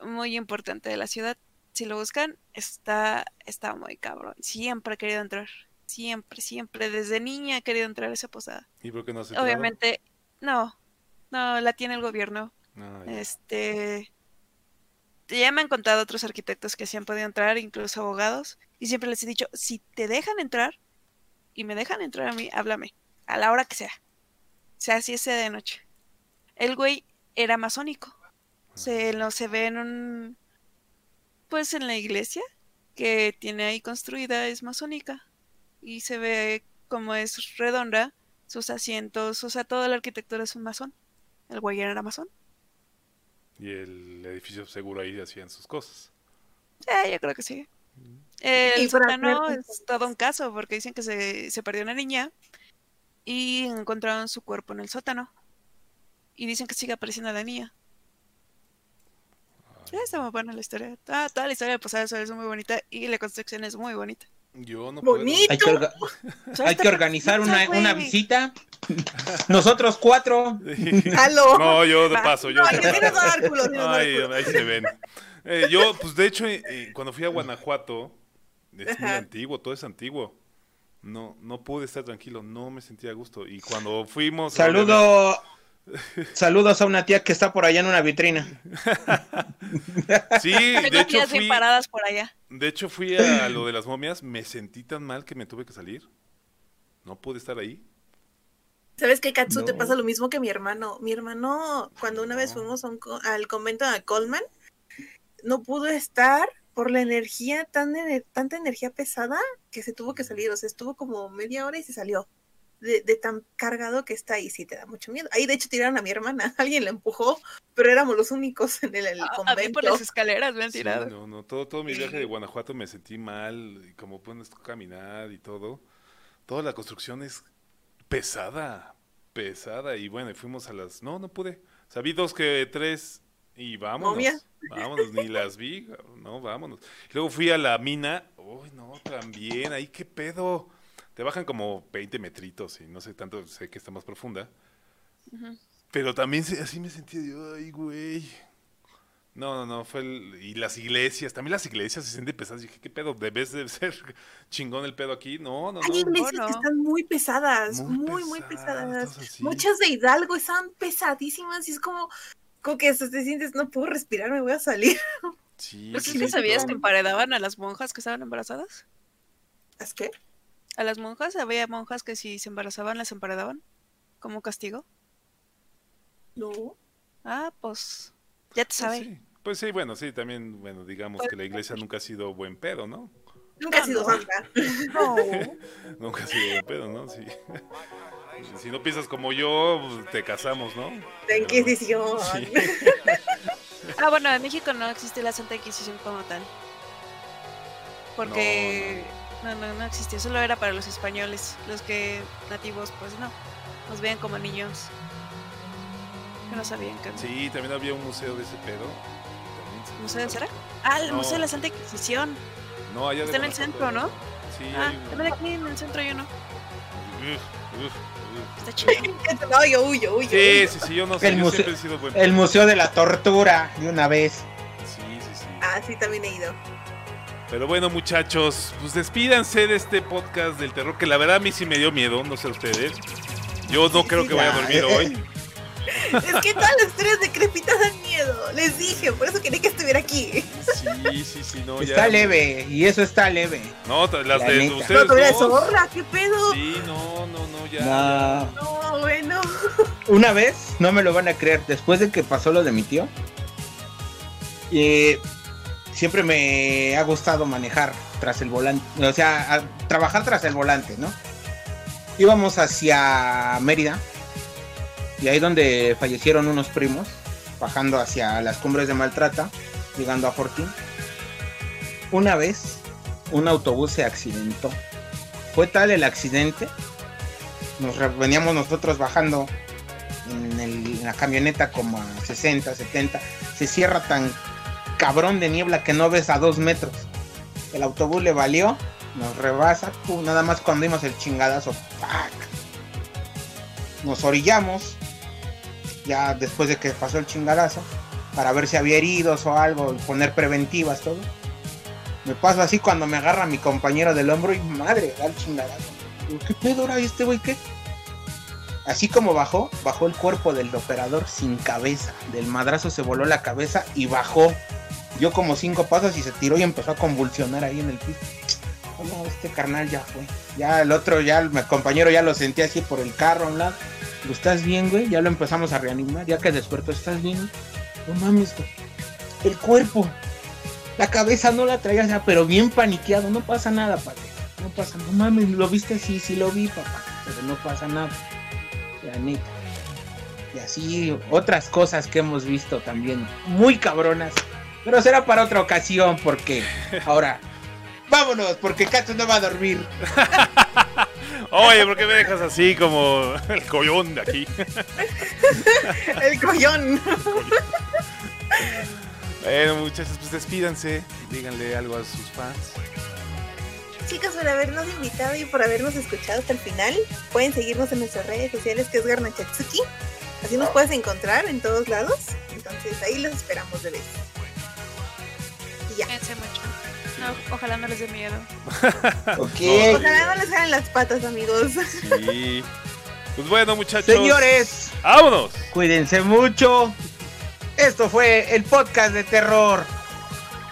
S4: muy importante de la ciudad. Si lo buscan, está, está muy cabrón. Siempre he querido entrar, siempre, siempre, desde niña he querido entrar a esa posada.
S1: ¿Y por qué no entrado?
S4: Obviamente, no, no, la tiene el gobierno.
S1: Ah.
S4: Este, ya me han contado otros arquitectos que sí han podido entrar, incluso abogados, y siempre les he dicho, si te dejan entrar y me dejan entrar a mí, háblame, a la hora que sea, sea si sea de noche. El güey era masónico, se lo se ve en un, pues en la iglesia que tiene ahí construida es masónica y se ve como es redonda, sus asientos, o sea, toda la arquitectura es un masón. El güey era masón.
S1: Y el edificio seguro ahí hacían sus cosas.
S4: Eh, yo creo que sí. El sótano es todo un caso porque dicen que se, se perdió una niña y encontraron su cuerpo en el sótano. Y dicen que sigue apareciendo la niña. Está muy buena la historia. Toda, toda la historia de Posada del Sol es muy bonita y la construcción es muy bonita.
S1: Yo no
S3: Bonito.
S2: Hay que, orga- hay que organizar una, una visita. Nosotros cuatro.
S3: ¡Halo!
S1: No, yo de paso. Yo
S3: No, sí a sí a
S1: Ay,
S3: culo.
S1: ahí se ven. Eh, yo, pues de hecho, eh, eh, cuando fui a Guanajuato, es muy antiguo, todo es antiguo. No, no pude estar tranquilo, no me sentía a gusto. Y cuando fuimos... a-
S2: Saludo. Saludos a una tía que está por allá en una vitrina.
S1: Sí, de hecho
S4: tías bien
S1: fui,
S4: paradas por allá.
S1: de hecho fui a lo de las momias, me sentí tan mal que me tuve que salir. No pude estar ahí.
S3: ¿Sabes qué, Katsu? Te
S2: No.
S3: pasa lo mismo que mi hermano. Mi hermano, cuando una vez
S1: No.
S3: fuimos a un co- al convento de Coleman, no pudo estar por la energía, tan tanta energía pesada que se tuvo que salir. O sea, estuvo como media hora y se salió. De, de tan cargado que está ahí, sí te da mucho miedo. Ahí, de hecho, tiraron a mi hermana. Alguien la empujó, pero éramos los únicos en el, el
S4: A, a mí
S3: convento.
S4: por las escaleras me han
S1: Sí,
S4: tirado.
S1: no, no, todo, todo mi viaje de Guanajuato me sentí mal, y como puedes caminar y todo. Toda la construcción es pesada, pesada. Y bueno, y fuimos a las... No, no pude. O sea, vi dos que tres y vámonos.
S3: Momia.
S1: Vámonos, ni las vi, no, vámonos. Y luego fui a la mina. Uy, no, también, ahí qué pedo. Te bajan como 20 metritos y no sé tanto, sé que está más profunda. Pero también así me sentía yo, ay, güey. No, no, no, fue el- y las iglesias, también las iglesias se sienten pesadas. Dije, ¿qué pedo? ¿Debes de ser chingón el pedo aquí? No, no,
S3: Hay
S1: no.
S3: iglesias
S4: no.
S3: que están muy pesadas,
S1: Muy
S3: muy, muy
S1: pesadas, así.
S3: Muchas de Hidalgo están pesadísimas y es como, como que hasta te sientes, no puedo respirar, me voy a salir.
S1: Sí,
S4: ¿Por
S1: sí,
S4: qué
S1: sí,
S4: no sabías que emparedaban a las monjas que estaban embarazadas?
S3: ¿Es que?
S4: A las monjas había monjas que si se embarazaban las emparedaban como castigo.
S3: No.
S4: Ah, pues ya te
S1: Pues
S4: sabe.
S1: sí, pues sí, bueno, sí, también, bueno, digamos que la iglesia nunca ha sido buen pedo, ¿no?
S3: Nunca
S4: No,
S3: ha sido
S4: no.
S3: santa.
S4: No.
S1: Nunca ha sido buen pedo, ¿no? Sí. Si no piensas como yo, pues, te casamos, ¿no?
S3: La Inquisición.
S1: Sí.
S4: Ah, bueno, en México no existe la Santa Inquisición como tal. Porque no, no, no, existió, solo era para los españoles. Los que nativos, pues no. Nos veían como niños. Que no sabían que.
S1: Sí, también había un museo de ese pedo.
S4: ¿Museo de Cera? Ah, el
S1: No.
S4: Museo de la Santa Inquisición.
S1: No, allá de
S4: Está en el centro, ¿no?
S1: Sí,
S4: Ah,
S1: hay un-
S4: también aquí en el centro hay uno.
S1: Uf, uf.
S4: Está chido.
S3: No, yo huyo, huyo.
S1: Sí,
S3: huyo.
S1: sí, sí, yo no sé,
S2: El
S1: yo
S2: museo-
S1: siempre he sido buen
S2: El Museo de la Tortura, de una vez.
S1: Sí, sí, sí.
S3: Ah, sí, también he ido.
S1: Pero bueno, muchachos, pues despídanse de este podcast del terror, que la verdad a mí sí me dio miedo, no sé ustedes. Yo no creo que vaya a dormir hoy.
S3: Es que todas las historias de Crepita dan miedo. Les dije, por eso quería que estuviera aquí.
S1: Sí, sí, sí, no, ya.
S2: Está leve, y eso está leve.
S1: No, las
S2: La
S1: de
S2: neta.
S3: No,
S1: ustedes
S3: de
S1: dos.
S3: zorra, ¿qué pedo?
S1: Sí, no, no, no, ya.
S2: No.
S3: No, bueno.
S2: Una vez, no me lo van a creer, después de que pasó lo de mi tío, eh, siempre me ha gustado manejar tras el volante, o sea, trabajar tras el volante, ¿no? Íbamos hacia Mérida, y ahí donde fallecieron unos primos, bajando hacia las cumbres de Maltrata, llegando a Fortín. Una vez, un autobús se accidentó. Fue tal el accidente, nos veníamos nosotros bajando en, en la camioneta como a 60, 70, se cierra tan cabrón de niebla que no ves a dos metros. El autobús le valió, nos rebasa, nada más cuando dimos el chingadazo, ¡pac! nos orillamos, ya después de que pasó el chingadazo, para ver si había heridos o algo, poner preventivas, todo. Me paso así cuando me agarra mi compañero del hombro y madre, da el chingadazo. ¿Qué pedo ahora este güey qué? Así como bajó, bajó el cuerpo del operador sin cabeza. Del madrazo se voló la cabeza y bajó. Dio como cinco pasos y se tiró y empezó a convulsionar ahí en el piso. Oh, no, este carnal ya fue. Ya el otro, ya el compañero ya lo sentía así por el carro a un lado. ¿Estás bien, güey? Ya lo empezamos a reanimar. Ya que despertó, ¿estás bien? No mames, güey. El cuerpo. La cabeza no la traía, o pero bien paniqueado. No pasa nada, padre. No pasa, no mames, ¿lo viste? Sí, sí lo vi, papá. Pero no pasa nada. La neta. Y así otras cosas que hemos visto también. Muy cabronas. Pero será para otra ocasión porque ahora... Vámonos, porque Kato no va a dormir.
S1: Oye, ¿por qué me dejas así como el collón de aquí?
S3: El collón.
S1: Bueno, muchachos, pues despídanse. Díganle algo a sus fans.
S3: Chicos, por habernos invitado y por habernos escuchado hasta el final, pueden seguirnos en nuestras redes sociales que es Garnachatsuki. Así nos puedes encontrar en todos lados. Entonces ahí los esperamos de vez. Ya.
S4: Cuídense mucho. No, ojalá no les dé miedo.
S2: Ok.
S3: Ojalá no les jalen las patas, amigos.
S1: Sí. Pues bueno, muchachos.
S2: Señores,
S1: ¡Vámonos!
S2: cuídense mucho. Esto fue el podcast de terror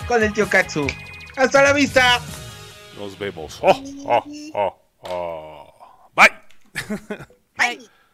S2: con el tío Katsu. Hasta la vista.
S1: Nos vemos. Oh, oh, oh, oh. Bye.
S3: Bye.